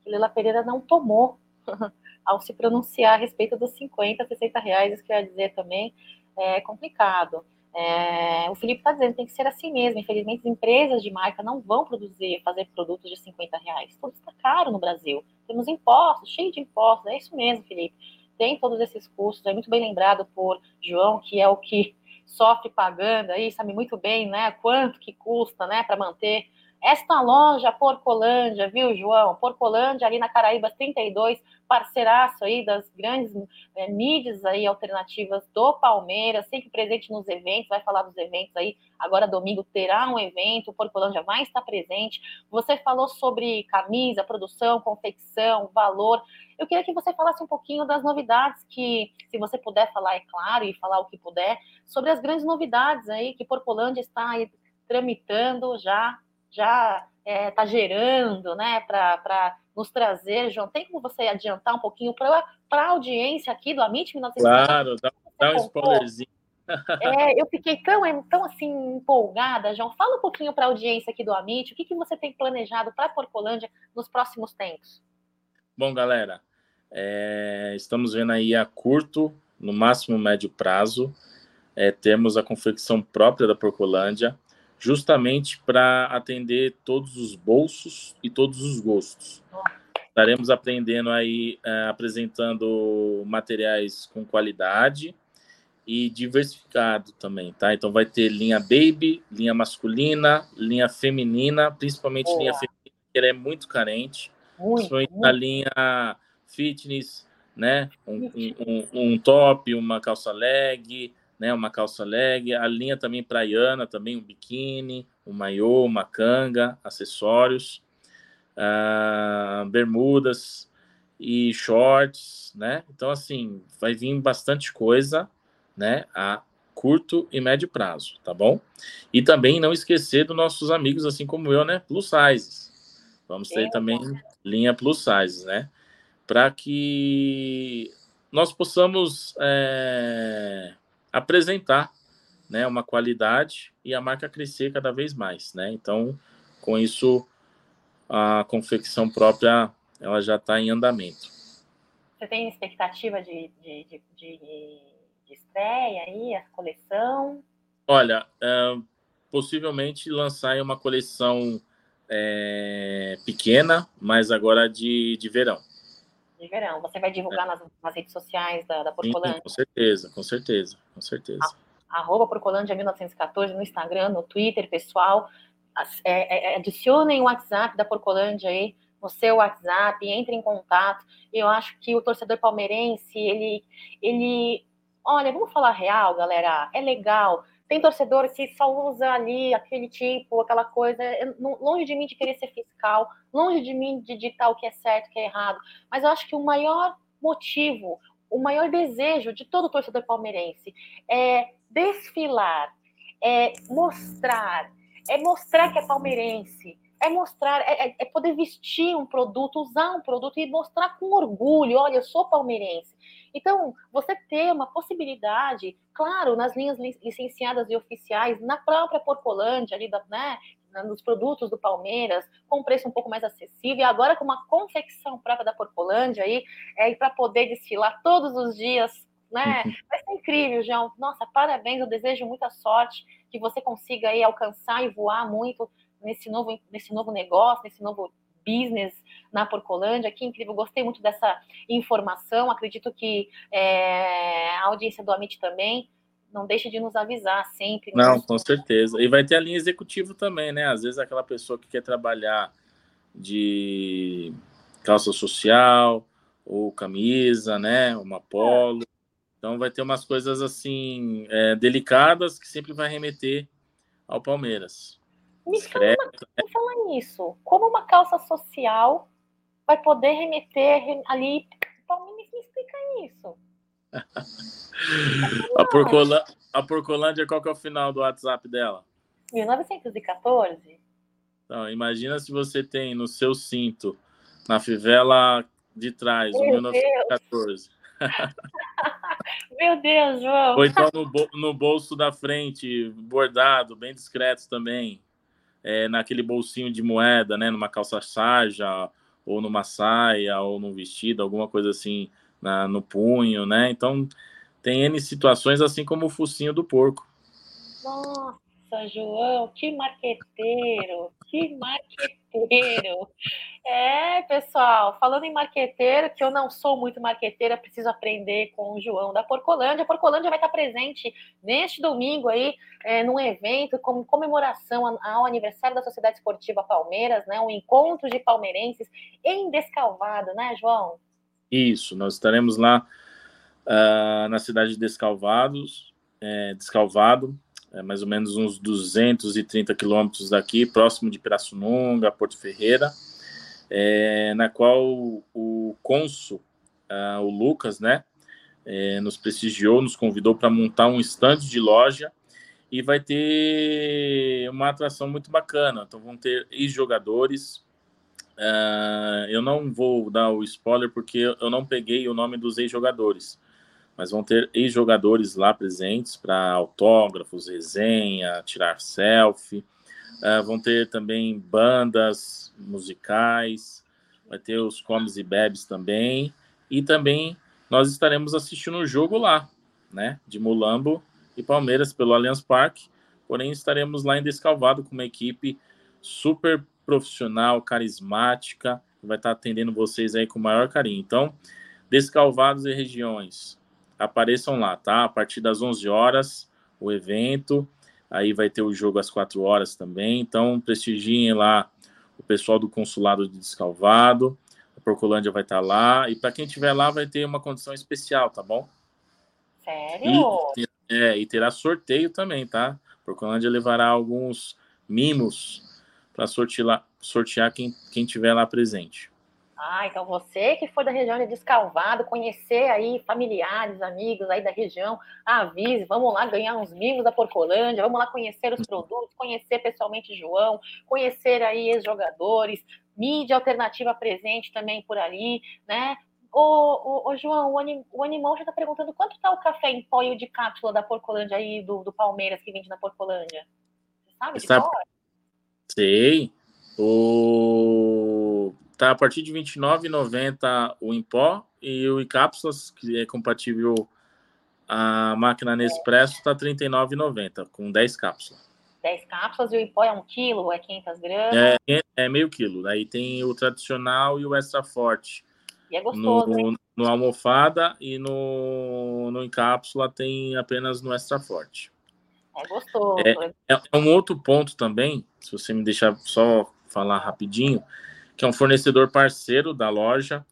que Lila Pereira não tomou ao se pronunciar a respeito dos 50, 60 reais, isso que eu ia dizer também é complicado. É, o Felipe está dizendo tem que ser assim mesmo. Infelizmente, as empresas de marca não vão produzir, fazer produtos de 50 reais. Tudo está caro no Brasil. Temos impostos, cheio de impostos. É isso mesmo, Felipe. Tem todos esses custos. É muito bem lembrado por João, que é o que sofre pagando aí, sabe muito bem, né? Quanto que custa, né, para manter esta loja Porcolândia, viu, João? Porcolândia ali na Caraíbas 32, parceiraço aí das grandes é, mídias aí alternativas do Palmeiras, sempre presente nos eventos, vai falar dos eventos aí. Agora domingo terá um evento, Porcolândia vai estar presente. Você falou sobre camisa, produção, confecção, valor. Eu queria que você falasse um pouquinho das novidades que, se você puder falar, é claro, e falar o que puder, sobre as grandes novidades aí que Porcolândia está aí tramitando já já está é, tá gerando, né, para nos trazer, João? Tem como você adiantar um pouquinho para a audiência aqui do Amit 1950? Claro, dá, dá um spoilerzinho. É, eu fiquei tão, tão assim empolgada, João. Fala um pouquinho para a audiência aqui do Amit, o que, que você tem planejado para a Porcolândia nos próximos tempos? Bom, galera, é, estamos vendo aí a curto, no máximo médio prazo, é, temos a confecção própria da Porcolândia, justamente para atender todos os bolsos e todos os gostos. Estaremos aprendendo aí, é, apresentando materiais com qualidade, e diversificado também, tá? Então vai ter linha baby, linha masculina, linha feminina, principalmente Boa. linha feminina, que ela é muito carente, muito, principalmente muito. na linha fitness, né? Um, um, um, top, uma calça leg, né? Uma calça leg, a linha também praiana, também um biquíni, um maiô, uma canga, acessórios, uh, bermudas e shorts, né? Então assim vai vir bastante coisa né, a curto e médio prazo, tá bom? E também não esquecer dos nossos amigos, assim como eu, né, plus sizes. Vamos ter é, também linha plus sizes, né? Para que nós possamos é, apresentar né, uma qualidade e a marca crescer cada vez mais, né? Então, com isso, a confecção própria ela já está em andamento. Você tem expectativa de, de, de, de de estreia aí, a coleção? Olha, é, possivelmente lançar uma coleção é, pequena, mas agora de, de verão. De verão. Você vai divulgar é. nas, nas, redes sociais da, da Porcolândia? Sim, com certeza, com certeza, com certeza. A, arroba Porcolândia 1914 no Instagram, no Twitter, pessoal. É, é, adicionem o WhatsApp da Porcolândia aí no seu WhatsApp, entre em contato. Eu acho que o torcedor palmeirense, ele, ele Olha, vamos falar real, galera. É legal. Tem torcedor que só usa ali aquele tipo, aquela coisa. Longe de mim de querer ser fiscal, longe de mim de ditar o que é certo, o que é errado. Mas eu acho que o maior motivo, o maior desejo de todo torcedor palmeirense é desfilar, é mostrar, é mostrar que é palmeirense, é mostrar, é, é, é, poder vestir um produto, usar um produto e mostrar com orgulho, olha, eu sou palmeirense. Então, você ter uma possibilidade, claro, nas linhas licenciadas e oficiais, na própria Porcolândia, ali, da, né, nos produtos do Palmeiras, com preço um pouco mais acessível, e agora com uma confecção própria da Porcolândia aí, é, para poder desfilar todos os dias, né? Uhum. Vai ser incrível, João. Nossa, parabéns, eu desejo muita sorte, que você consiga aí alcançar e voar muito nesse novo, nesse novo negócio, nesse novo business na Porcolândia. Que incrível, gostei muito dessa informação. Acredito que é, a audiência do Amit também não deixa de nos avisar sempre. Não, com certeza. E vai ter a linha executiva também, né? Às vezes aquela pessoa que quer trabalhar de calça social ou camisa, né? Uma polo. Então vai ter umas coisas assim é, delicadas que sempre vai remeter ao Palmeiras. Me fala, me fala nisso. Como uma calça social vai poder remeter ali. Então, me, me explica isso. a, Porcolândia, a Porcolândia, qual que é o final do WhatsApp dela? 1914. Então, imagina se você tem no seu cinto, na fivela de trás, Meu 1914. Meu Deus, João. Ou então no, no bolso da frente, bordado, bem discreto também é, naquele bolsinho de moeda, né, numa calça sarja, ou numa saia, ou num vestido, alguma coisa assim na, no punho, né? Então tem N situações, assim como o focinho do porco. Nossa, João, que marqueteiro, que marqueteiro. É, pessoal, falando em marqueteiro, que eu não sou muito marqueteira, preciso aprender com o João da Porcolândia. A Porcolândia vai estar presente neste domingo aí, é, num evento como comemoração ao aniversário da Sociedade Esportiva Palmeiras, né? Um encontro de palmeirenses em Descalvado, né, João? Isso, nós estaremos lá uh, na cidade de Descalvados, é, Descalvado, é mais ou menos uns 230 quilômetros daqui, próximo de Pirassununga, Porto Ferreira, é, na qual o cônsul, uh, o Lucas, né, é, nos prestigiou, nos convidou para montar um estande de loja e vai ter uma atração muito bacana. Então vão ter ex-jogadores. Uh, eu não vou dar o spoiler porque eu não peguei o nome dos ex-jogadores, mas vão ter ex-jogadores lá presentes para autógrafos, resenha, tirar selfie. Uh, vão ter também bandas musicais, vai ter os comes e bebes também, e também nós estaremos assistindo o jogo lá, né, de Mulambo e Palmeiras pelo Allianz Parque. Porém, estaremos lá em Descalvado com uma equipe super profissional, carismática, que vai estar atendendo vocês aí com o maior carinho. Então, Descalvados e regiões, apareçam lá, tá? A partir das 11 horas, o evento. Aí vai ter o jogo às 4 horas também. Então, prestigiem lá o pessoal do consulado de Descalvado. A Porcolândia vai estar lá. E para quem estiver lá, vai ter uma condição especial, tá bom? Sério? E, é, e terá sorteio também, tá? Porcolândia levará alguns mimos para sortear, sortear quem, quem tiver lá presente. Ah, então você que for da região de Descalvado, conhecer aí familiares, amigos aí da região, avise, vamos lá ganhar uns mimos da Porcolândia, vamos lá conhecer os produtos, conhecer pessoalmente João, conhecer aí ex-jogadores, mídia alternativa presente também por ali, né? Ô, ô, ô, João, o, anim, o Animal já está perguntando quanto está o café em pó e o de cápsula da Porcolândia aí, do, do Palmeiras, que vende na Porcolândia? Você sabe de sabe? Sei. O... Tá a partir de R$ 29,90 o em pó e o em cápsulas, que é compatível a máquina Nespresso, está R$ 39,90, com 10 cápsulas. 10 cápsulas e o em pó é 1 quilo ou é 500 gramas? É, é meio quilo. Aí tem o tradicional e o extra forte e é gostoso, no, hein? No almofada e no, no encápsula tem apenas no extra forte. É gostoso. É, é, um outro ponto também, se você me deixar só falar rapidinho, que é um fornecedor parceiro da loja.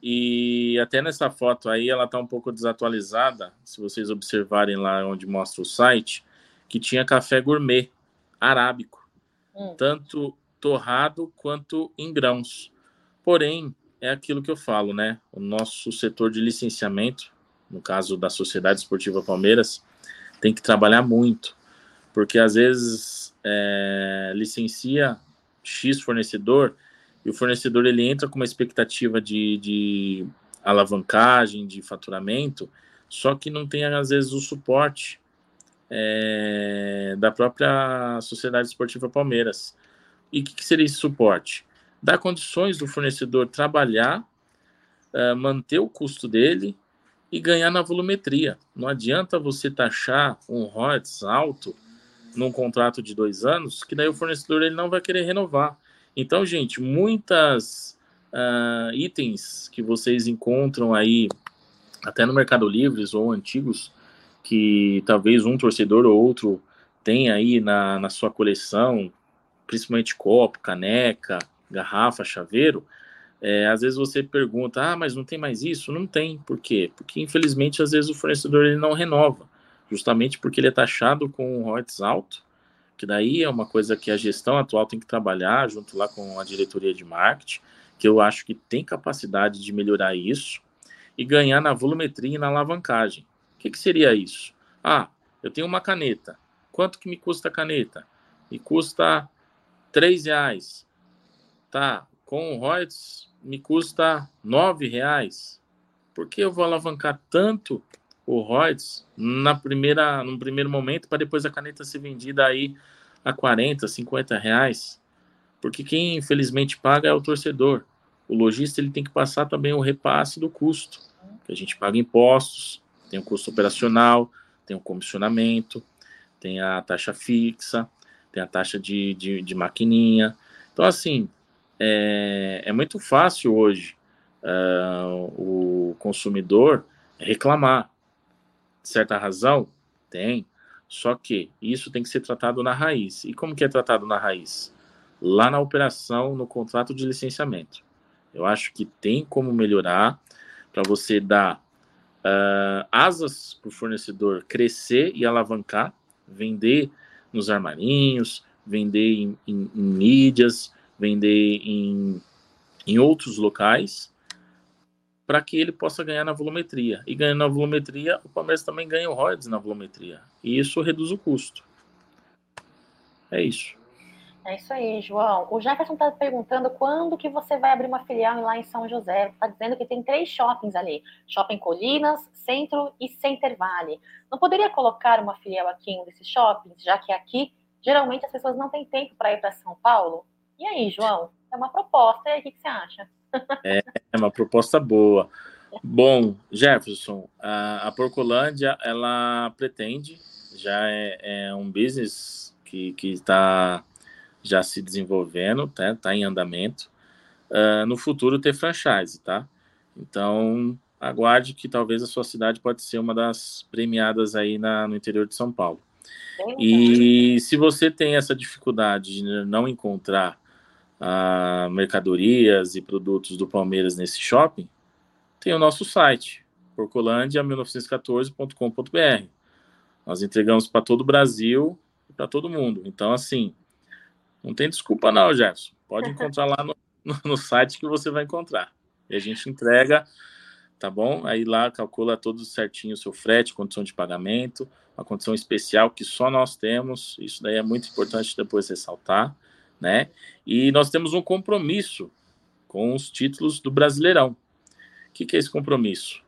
E até nessa foto aí ela tá um pouco desatualizada, se vocês observarem lá onde mostra o site, que tinha café gourmet arábico, hum. tanto torrado quanto em grãos. Porém, é aquilo que eu falo, né? O nosso setor de licenciamento, no caso da Sociedade Esportiva Palmeiras, tem que trabalhar muito, porque às vezes é, licencia X fornecedor e o fornecedor ele entra com uma expectativa de, de alavancagem, de faturamento, só que não tem às vezes o suporte é, da própria Sociedade Esportiva Palmeiras. E o que, que seria esse suporte? dar condições do fornecedor trabalhar, uh, manter o custo dele e ganhar na volumetria. Não adianta você taxar um royalties alto num contrato de dois anos, que daí o fornecedor ele não vai querer renovar. Então, gente, muitas uh, itens que vocês encontram aí, até no Mercado Livre ou antigos, que talvez um torcedor ou outro tenha aí na, na sua coleção, principalmente copo, caneca, garrafa, chaveiro, é, às vezes você pergunta, ah, mas não tem mais isso? Não tem, por quê? Porque infelizmente às vezes o fornecedor ele não renova, justamente porque ele é taxado com um royalties alto, que daí é uma coisa que a gestão atual tem que trabalhar junto lá com a diretoria de marketing, que eu acho que tem capacidade de melhorar isso e ganhar na volumetria e na alavancagem. O que, que seria isso? Ah, eu tenho uma caneta. Quanto que me custa a caneta? Me custa três reais tá com o royalties me custa nove reais. Por que eu vou alavancar tanto o royalties na primeira, no primeiro momento para depois a caneta ser vendida aí a 40, 50 reais? Porque quem infelizmente paga é o torcedor. O lojista ele tem que passar também o repasse do custo. Que a gente paga impostos, tem o custo operacional, tem o comissionamento, tem a taxa fixa, tem a taxa de, de, de maquininha. Então, assim, é, é muito fácil hoje uh, o consumidor reclamar. Certa razão? Tem. Só que isso tem que ser tratado na raiz. E como que é tratado na raiz? Lá na operação, no contrato de licenciamento. Eu acho que tem como melhorar para você dar uh, asas para o fornecedor crescer e alavancar, vender nos armarinhos, vender em, em, em mídias, vender em, em outros locais, para que ele possa ganhar na volumetria. E ganhando na volumetria, o Palmeiras também ganha o royalties na volumetria. E isso reduz o custo. É isso. É isso aí, João. O Jefferson está perguntando quando que você vai abrir uma filial lá em São José. Está dizendo que tem três shoppings ali: Shopping Colinas, Centro e Center Valley. Não poderia colocar uma filial aqui em um desses shoppings, já que aqui geralmente as pessoas não têm tempo para ir para São Paulo? E aí, João? É uma proposta. E aí, o que, que você acha? É, é uma proposta boa. Bom, Jefferson, a, a Porcolândia, ela pretende, já é, é um business que está já se desenvolvendo, tá, tá em andamento, uh, no futuro ter franchise, tá? Então, aguarde que talvez a sua cidade pode ser uma das premiadas aí na, no interior de São Paulo. E se você tem essa dificuldade de não encontrar uh, mercadorias e produtos do Palmeiras nesse shopping, tem o nosso site, porcolândia1914.com.br. Nós entregamos para todo o Brasil e para todo mundo. Então, assim, não tem desculpa não, Jefferson. Pode encontrar lá no, no, site que você vai encontrar. E a gente entrega, tá bom? Aí lá calcula todo certinho o seu frete, condição de pagamento, uma condição especial que só nós temos. Isso daí é muito importante depois ressaltar, né? E nós temos um compromisso com os títulos do Brasileirão. O que, que é esse compromisso?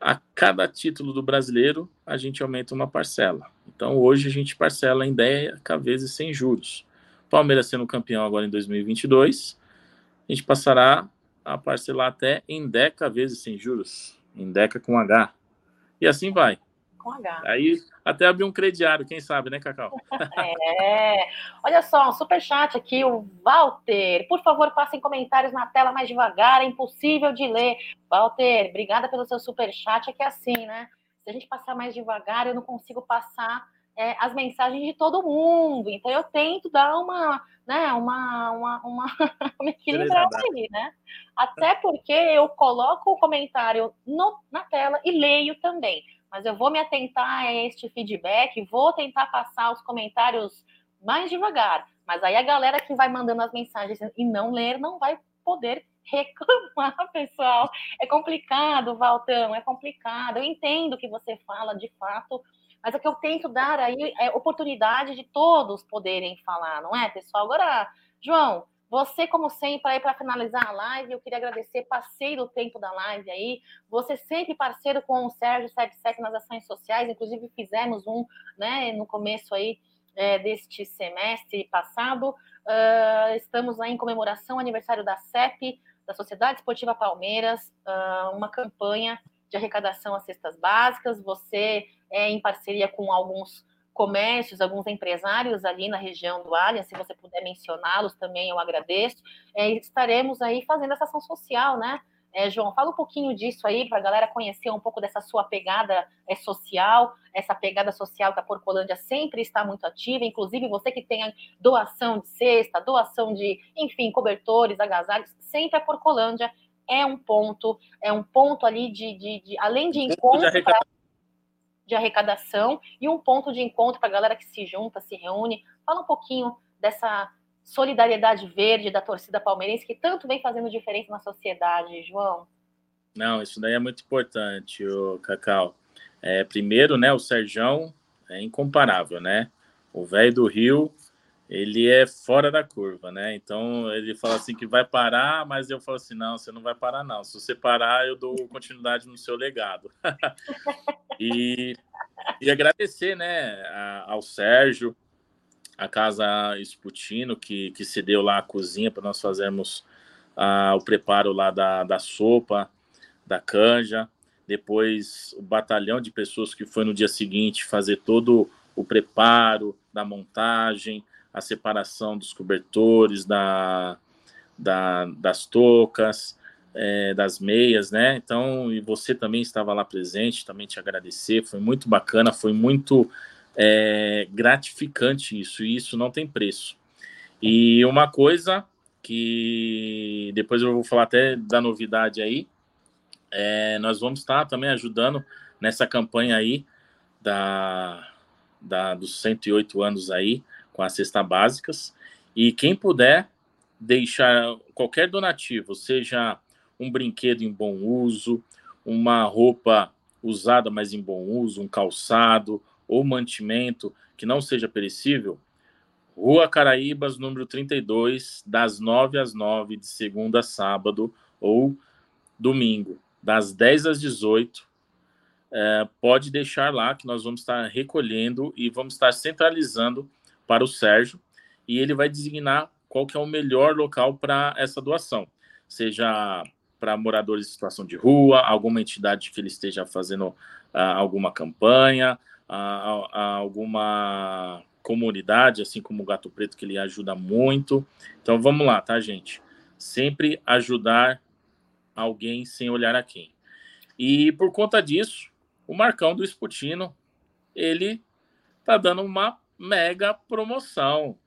A cada título do brasileiro, a gente aumenta uma parcela. Então, hoje a gente parcela em 10 vezes sem juros. Palmeiras sendo campeão agora em 2022, a gente passará a parcelar até em Deca vezes sem juros, em Deca com H. E assim vai. Com H. Aí até abrir um crediário, quem sabe, né, Cacau? é. Olha só, um super chat aqui, o Walter. Por favor, passem comentários na tela mais devagar, é impossível de ler. Walter, obrigada pelo seu super chat. É que é assim, né? Se a gente passar mais devagar, eu não consigo passar é, as mensagens de todo mundo. Então eu tento dar uma, né, uma, uma, uma, uma equilibrada aí, né? Até porque eu coloco o comentário no, na tela e leio também. Mas eu vou me atentar a este feedback, vou tentar passar os comentários mais devagar. Mas aí a galera que vai mandando as mensagens e não ler não vai poder reclamar, pessoal. É complicado, Valtão, é complicado. Eu entendo que você fala de fato mas é que eu tento dar aí é, oportunidade de todos poderem falar, não é, pessoal? Agora, João, você, como sempre, para finalizar a live, eu queria agradecer, passei do tempo da live aí. Você sempre parceiro com o Sérgio 77 nas ações sociais, inclusive fizemos um né, no começo aí é, deste semestre passado. Uh, estamos aí em comemoração aniversário da CEP, da Sociedade Esportiva Palmeiras, uh, uma campanha de arrecadação às cestas básicas. Você é em parceria com alguns comércios, alguns empresários ali na região do Allianz, se você puder mencioná-los também, eu agradeço. É, estaremos aí fazendo essa ação social, né? É, João, fala um pouquinho disso aí para a galera conhecer um pouco dessa sua pegada é, social, essa pegada social que a Porcolândia sempre está muito ativa, inclusive você que tem a doação de cesta, doação de, enfim, cobertores, agasalhos, sempre a Porcolândia é um ponto, é um ponto ali de, de, de além de encontro de arrecadação e um ponto de encontro para a galera que se junta, se reúne. Fala um pouquinho dessa solidariedade verde da torcida palmeirense que tanto vem fazendo diferença na sociedade, João. Não, isso daí é muito importante, o Cacau. É, primeiro, né, o Serjão é incomparável, né? O velho do Rio ele é fora da curva, né? Então ele fala assim que vai parar, mas eu falo assim: não, você não vai parar, não. Se você parar, eu dou continuidade no seu legado. e, e agradecer, né, a, ao Sérgio, a Casa Sputino, que, que cedeu lá a cozinha para nós fazermos o preparo lá da, da sopa, da canja. Depois o batalhão de pessoas que foi no dia seguinte fazer todo o preparo da montagem a separação dos cobertores, da, da das toucas, é, das meias, né? Então, e você também estava lá presente, também te agradecer, foi muito bacana, foi muito é, gratificante isso, e isso não tem preço. E uma coisa que depois eu vou falar até da novidade aí, é, nós vamos estar também ajudando nessa campanha aí da, da, dos 108 anos aí, com as cestas básicas. E quem puder deixar qualquer donativo, seja um brinquedo em bom uso, uma roupa usada, mas em bom uso, um calçado ou mantimento que não seja perecível, Rua Caraíbas, número 32, das 9 às 9, de segunda a sábado, ou domingo, das 10 às 18. É, pode deixar lá que nós vamos estar recolhendo e vamos estar centralizando para o Sérgio e ele vai designar qual que é o melhor local para essa doação, seja para moradores em situação de rua, alguma entidade que ele esteja fazendo uh, alguma campanha, uh, uh, alguma comunidade, assim como o Gato Preto, que ele ajuda muito. Então vamos lá, tá, gente? Sempre ajudar alguém sem olhar a quem. E por conta disso, o Marcão do Sputino, ele tá dando uma mega promoção.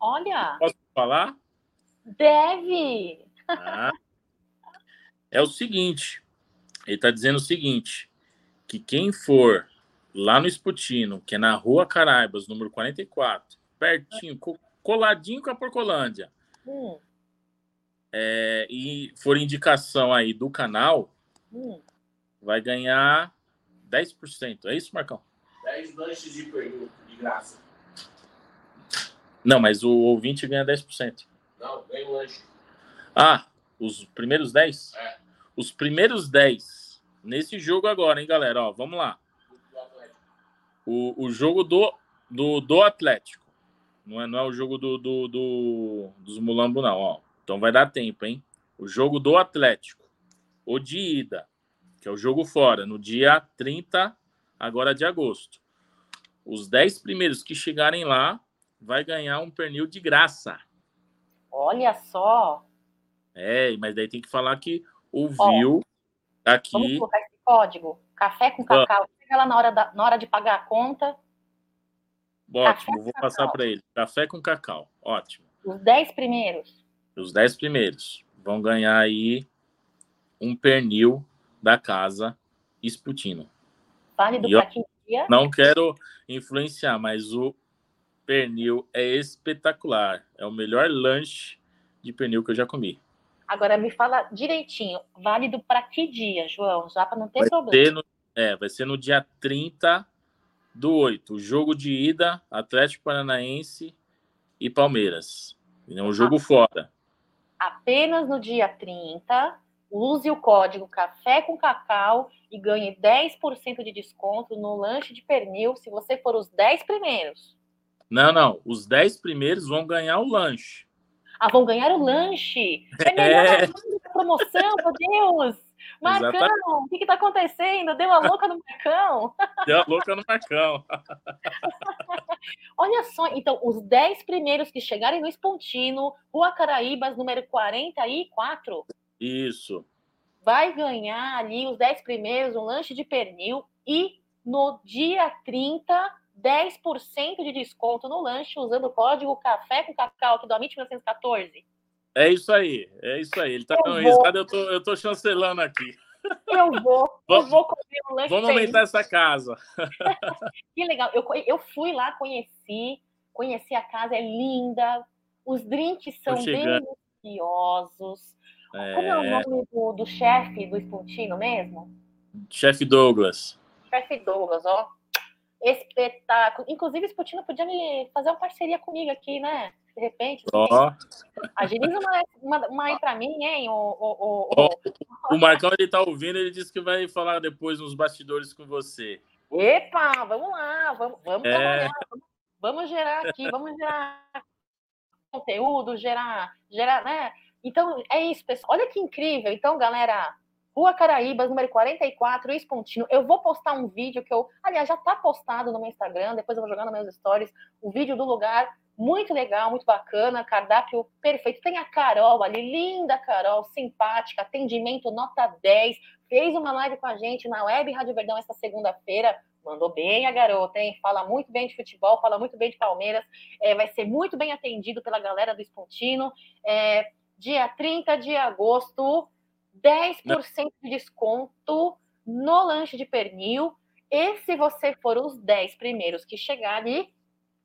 Olha! Posso falar? Deve! Ah, é o seguinte, ele está dizendo o seguinte, que quem for lá no Sputino, que é na Rua Caraibas, número 44, pertinho, coladinho com a Porcolândia, hum. é, e for indicação aí do canal, hum. vai ganhar 10%. É isso, Marcão? 10 lanches de peru, de graça. Não, mas o ouvinte ganha 10%. Não, ganha um lanche. Ah, os primeiros 10? É. Os primeiros 10 nesse jogo agora, hein, galera? Ó, vamos lá. O, o jogo do, do, do Atlético. Não é, não é o jogo do, do, do, dos Mulambo, não. Ó. Então vai dar tempo, hein? O jogo do Atlético. O de ida, que é o jogo fora, no dia 30 agora de agosto. Os 10 primeiros que chegarem lá vai ganhar um pernil de graça. Olha só. É, mas daí tem que falar que ouviu Ó, aqui. Vamos colocar esse código. Café com cacau. Ah. Chega lá na hora, da, na hora de pagar a conta. Ótimo, vou passar para ele. Café com cacau. Ótimo. Os 10 primeiros. Os 10 primeiros vão ganhar aí um pernil da casa Sputino. Válido para que dia? Não quero influenciar, mas o pernil é espetacular. É o melhor lanche de pernil que eu já comi. Agora me fala direitinho, válido para que dia, João? Já para não ter vai problema. No, é, vai ser no dia 30 do 8. O jogo de ida, Atlético Paranaense e Palmeiras. É um jogo ah, fora. Apenas no dia 30. Use o código Café com Cacau e ganhe 10% de desconto no lanche de pernil se você for os 10 primeiros. Não, não. Os 10 primeiros vão ganhar o lanche. Ah, vão ganhar o lanche. É melhor é. promoção, meu Deus. Marcão, Exatamente. o que está acontecendo? Deu a louca no Marcão. Deu a louca no Marcão. Olha só, então, os 10 primeiros que chegarem no Espontino, Rua Caraíbas, número 44. Isso. Vai ganhar ali os 10 primeiros, um lanche de pernil. E no dia 30, 10% de desconto no lanche usando o código Café com Cacau aqui do Amit 1914. É isso aí, é isso aí. Ele tá dando risada, eu tô, eu tô chancelando aqui. Eu vou, eu vou comer um lanche. Vamos aumentar essa casa. que legal. Eu, eu fui lá, conheci, conheci a casa, é linda. Os drinks são deliciosos. É... Como é o nome do, do chefe do Espontino mesmo? Chefe Douglas. Chefe Douglas, ó espetáculo. Inclusive, Sputino podia me fazer uma parceria comigo aqui, né? De repente. Ó. Agiliza uma, uma, uma aí para mim, hein? O, o, o, o... o Marcão, ele tá ouvindo, ele disse que vai falar depois nos bastidores com você. Epa, vamos lá, vamos, vamos é... trabalhar, vamos, vamos gerar aqui, vamos gerar conteúdo, gerar, gerar, né? Então, é isso, pessoal. Olha que incrível. Então, galera, Rua Caraíbas, número 44, Espontino. Eu vou postar um vídeo que eu, aliás, já está postado no meu Instagram, depois eu vou jogar nos meus stories, o vídeo do lugar, muito legal, muito bacana, cardápio perfeito. Tem a Carol ali, linda Carol, simpática, atendimento nota 10, fez uma live com a gente na Web Rádio Verdão esta segunda-feira, mandou bem a garota, hein? Fala muito bem de futebol, fala muito bem de Palmeiras, é, vai ser muito bem atendido pela galera do Espontino. É, dia 30 de agosto, 10% de desconto no lanche de pernil. E se você for os 10 primeiros que chegar ali,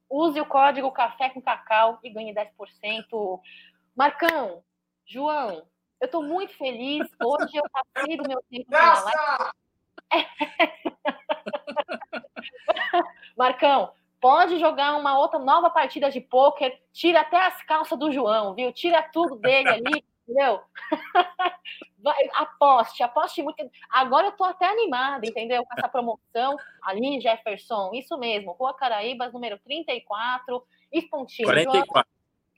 use o código Café com Cacau e ganhe 10%. Marcão, João, eu estou muito feliz. Hoje eu passei do meu tempo na live. Marcão, pode jogar uma outra nova partida de pôquer, tira até as calças do João, viu? Tira tudo dele ali, entendeu? Vai, aposte, aposte muito. Agora eu tô até animada, entendeu? Com essa promoção ali, Jefferson, isso mesmo, Rua Caraíbas, número 34, Espontino. 44. João,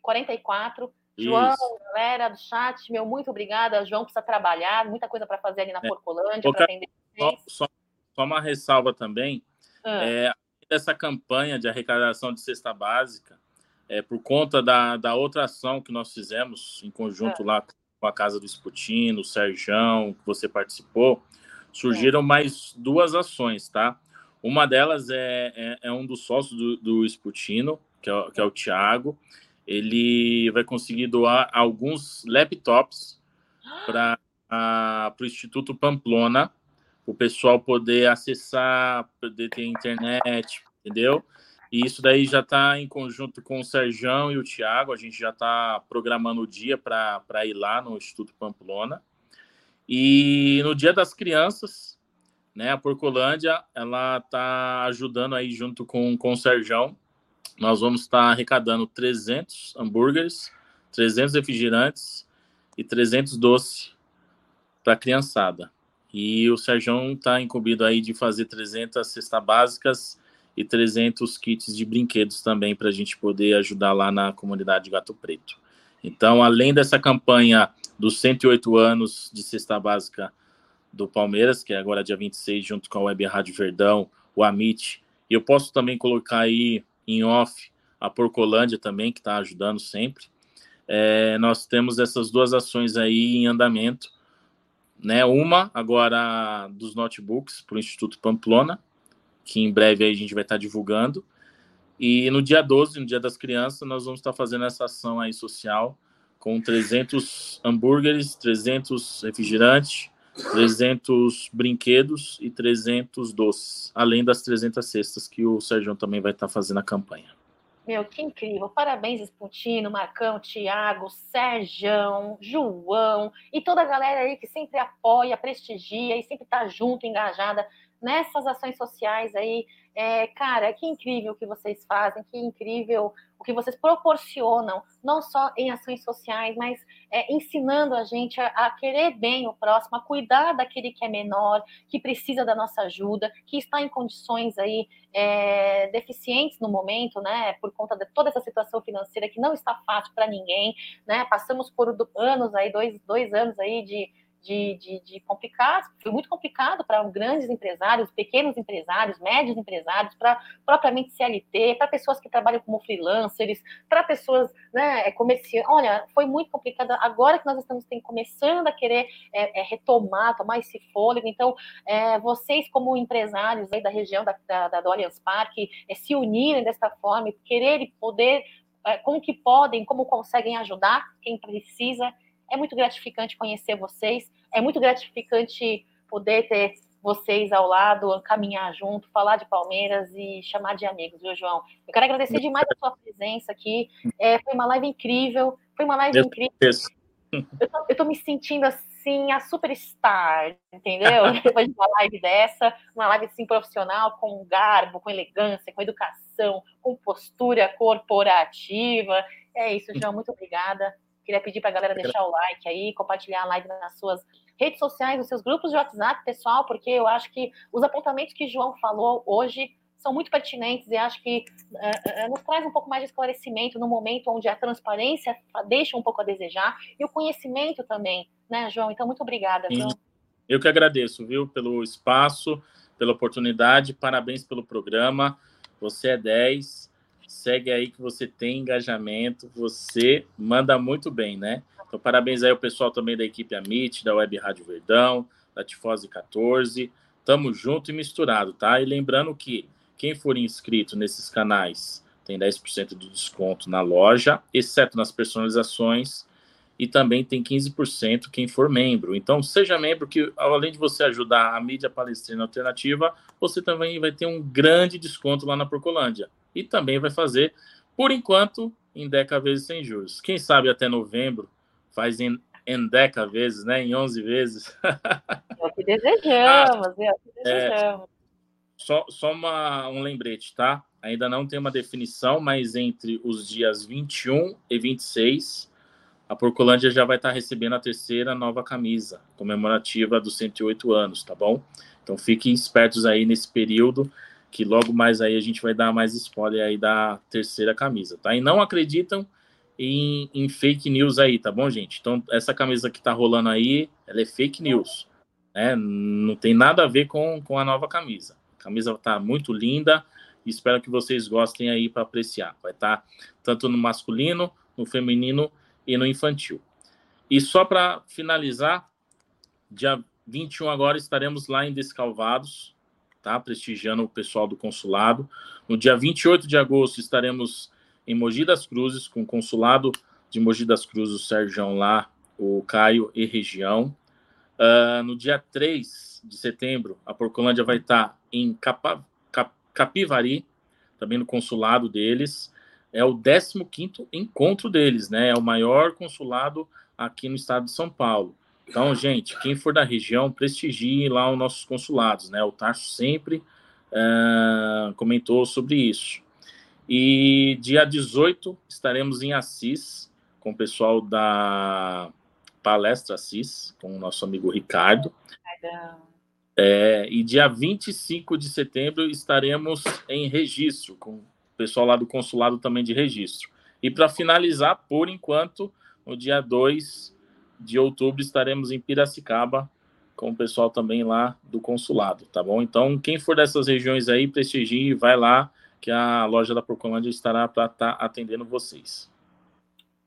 44. Isso. João, galera do chat, meu, muito obrigada. João precisa trabalhar, muita coisa para fazer ali na É. Porcolândia, para atender Só, só- só uma ressalva também. Ah, É, essa campanha de arrecadação de cesta básica, é, por conta da, da outra ação que nós fizemos em conjunto lá com a Casa do Esputino, o Serjão, que você participou, surgiram mais duas ações, tá? Uma delas é, é, é um dos sócios do, do Esputino, que é, o- que é o Tiago. Ele vai conseguir doar alguns laptops para o Instituto Pamplona, o pessoal poder acessar, poder ter internet, entendeu? E isso daí já está em conjunto com o Serjão e o Tiago, a gente já está programando o dia para ir lá no Instituto Pamplona. E no Dia das Crianças, né, a Porcolândia, ela está ajudando aí junto com, com o Serjão. Nós vamos estar arrecadando 300 hambúrgueres, 300 refrigerantes e 300 doces para a criançada. E o Sérgio está incumbido aí de fazer 300 cestas básicas e 300 kits de brinquedos também para a gente poder ajudar lá na comunidade Gato Preto. Então, além dessa campanha dos 108 anos de cesta básica do Palmeiras, que é agora dia 26, junto com a Web Rádio Verdão, o Amit, e eu posso também colocar aí em off a Porcolândia também, que está ajudando sempre. É, nós temos essas duas ações aí em andamento né? Uma agora dos notebooks para o Instituto Pamplona, que em breve a gente vai estar divulgando. E no dia 12, no Dia das Crianças, nós vamos estar fazendo essa ação aí social com 300 hambúrgueres, 300 refrigerantes, 300 brinquedos e 300 doces, além das 300 cestas que o Sérgio também vai estar fazendo a campanha. Meu, que incrível. Parabéns, Esputino, Marcão, Tiago, Serjão, João e toda a galera aí que sempre apoia, prestigia e sempre tá junto, engajada nessas ações sociais aí. É, cara, que incrível o que vocês fazem, que incrível o que vocês proporcionam, não só em ações sociais, mas é, ensinando a gente a, a, querer bem o próximo, a cuidar daquele que é menor, que precisa da nossa ajuda, que está em condições aí é, deficientes no momento, né, por conta de toda essa situação financeira que não está fácil para ninguém, né, passamos por anos aí, dois, dois anos aí de de, de, de complicado, foi muito complicado para grandes empresários, pequenos empresários, médios empresários, para propriamente CLT, para pessoas que trabalham como freelancers, para pessoas né, comerciantes. Olha, foi muito complicado. Agora que nós estamos tem, começando a querer é, é, retomar, tomar esse fôlego, então é, vocês, como empresários da região da, da, da do Allianz Parque, se unirem dessa forma, quererem poder, como que podem, como conseguem ajudar quem precisa é muito gratificante conhecer vocês, é muito gratificante poder ter vocês ao lado, caminhar junto, falar de Palmeiras e chamar de amigos, viu, João? Eu quero agradecer demais a sua presença aqui. É, foi uma live incrível, foi uma live Eu incrível. Eu tô, eu tô, me sentindo assim, a superstar, entendeu? Depois de uma live dessa, uma live assim profissional, com garbo, com elegância, com educação, com postura corporativa. É isso, João, muito obrigada. Queria pedir para a galera deixar o like aí, compartilhar a live nas suas redes sociais, nos seus grupos de WhatsApp, pessoal, porque eu acho que os apontamentos que o João falou hoje são muito pertinentes e acho que uh, uh, nos traz um pouco mais de esclarecimento no momento onde a transparência deixa um pouco a desejar e o conhecimento também, né, João? Então, muito obrigada. João. Eu que agradeço, viu, pelo espaço, pela oportunidade, parabéns pelo programa. Você é 10 segue aí que você tem engajamento, você manda muito bem, né? Então, parabéns aí ao pessoal também da equipe Amit, da Web Rádio Verdão, da Tifose 14. Tamo junto e misturado, tá? E lembrando que quem for inscrito nesses canais tem 10% de desconto na loja, exceto nas personalizações, e também tem 15% quem for membro. Então, seja membro que, além de você ajudar a mídia palestrina alternativa, você também vai ter um grande desconto lá na Porcolândia. E também vai fazer, por enquanto, em 10 vezes sem juros. Quem sabe até novembro faz em, em 10 vezes, né? Em 11 vezes. É o que desejamos, ah, é o que desejamos. É, só só uma, um lembrete, tá? ainda não tem uma definição, mas entre os dias 21 e 26, a Porcolândia já vai estar recebendo a terceira nova camisa comemorativa dos 108 anos, tá bom? Então fiquem espertos aí nesse período, que logo mais aí a gente vai dar mais spoiler aí da terceira camisa, tá? E não acreditam em, em fake news aí, tá bom, gente? Então essa camisa que tá rolando aí, ela é fake news, né? Não tem nada a ver com, com a nova camisa. A camisa tá muito linda, espero que vocês gostem aí para apreciar. Vai estar tá tanto no masculino, no feminino e no infantil. E só para finalizar, dia 21 agora estaremos lá em Descalvados, tá? Prestigiando o pessoal do consulado. No dia 28 de agosto estaremos em Mogi das Cruzes com o consulado de Mogi das Cruzes, o Sérgio lá, o Caio e região. Uh, no dia 3 de setembro, a Porcolândia vai estar em Capa, Cap, Capivari, também no consulado deles é o 15 encontro deles, né? É o maior consulado aqui no estado de São Paulo. Então, gente, quem for da região, prestigie lá os nossos consulados, né? O Tarso sempre uh, comentou sobre isso. E dia 18 estaremos em Assis com o pessoal da Palestra Assis, com o nosso amigo Ricardo. É, e dia 25 de setembro estaremos em registro com pessoal lá do consulado também de registro. E para finalizar, por enquanto, no dia 2 de outubro estaremos em Piracicaba com o pessoal também lá do consulado, tá bom? Então, quem for dessas regiões aí, prestigie, vai lá, que a loja da Procolândia estará para estar tá atendendo vocês.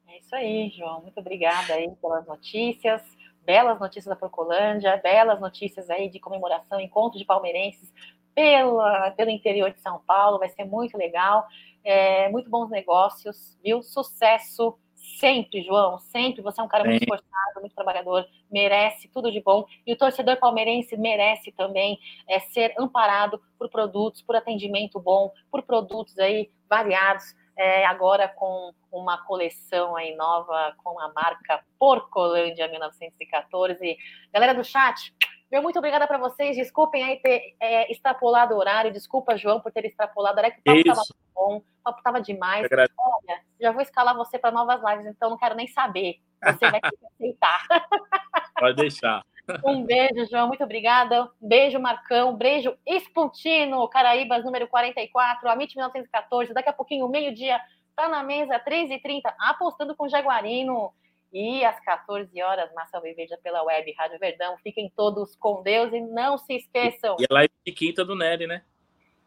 É isso aí, João. Muito obrigada aí pelas notícias, belas notícias da Procolândia, belas notícias aí de comemoração, encontro de palmeirenses pela, pelo interior de São Paulo, vai ser muito legal, é, muito bons negócios, viu? Sucesso sempre, João, sempre. Você é um cara Sim. muito esforçado, muito trabalhador, merece tudo de bom. E o torcedor palmeirense merece também é, ser amparado por produtos, por atendimento bom, por produtos aí variados. É, agora com uma coleção aí nova com a marca Porcolândia 1914. Galera do chat, meu muito obrigada para vocês. Desculpem aí ter é, extrapolado o horário. Desculpa, João, por ter extrapolado. Era que o papo estava bom, o papo estava demais. Olha, já vou escalar você para novas lives, então não quero nem saber. Você vai ter que aceitar. Pode deixar. Um beijo, João. Muito obrigada. Um beijo, Marcão. Beijo, Espultino, Caraíbas, número 44, Amit 1914. Daqui a pouquinho, meio-dia, tá na mesa, 3h30, apostando com Jaguarino. E às 14 horas, Massa Alviverde pela web Rádio Verdão. Fiquem todos com Deus e não se esqueçam. E a live de quinta do Nery, né?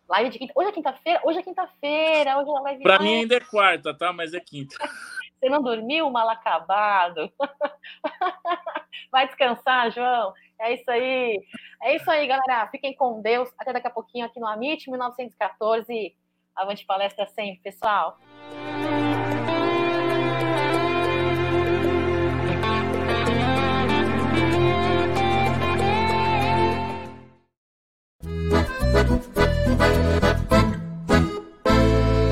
Live de quinta. Hoje é quinta-feira? Hoje é quinta-feira. Hoje é live. Pra mim ainda é quarta, tá? Mas é quinta. Você não dormiu mal acabado? Vai descansar, João. É isso aí. É isso aí, galera. Fiquem com Deus. Até daqui a pouquinho aqui no Amit 1914. Avante palestra sempre, pessoal.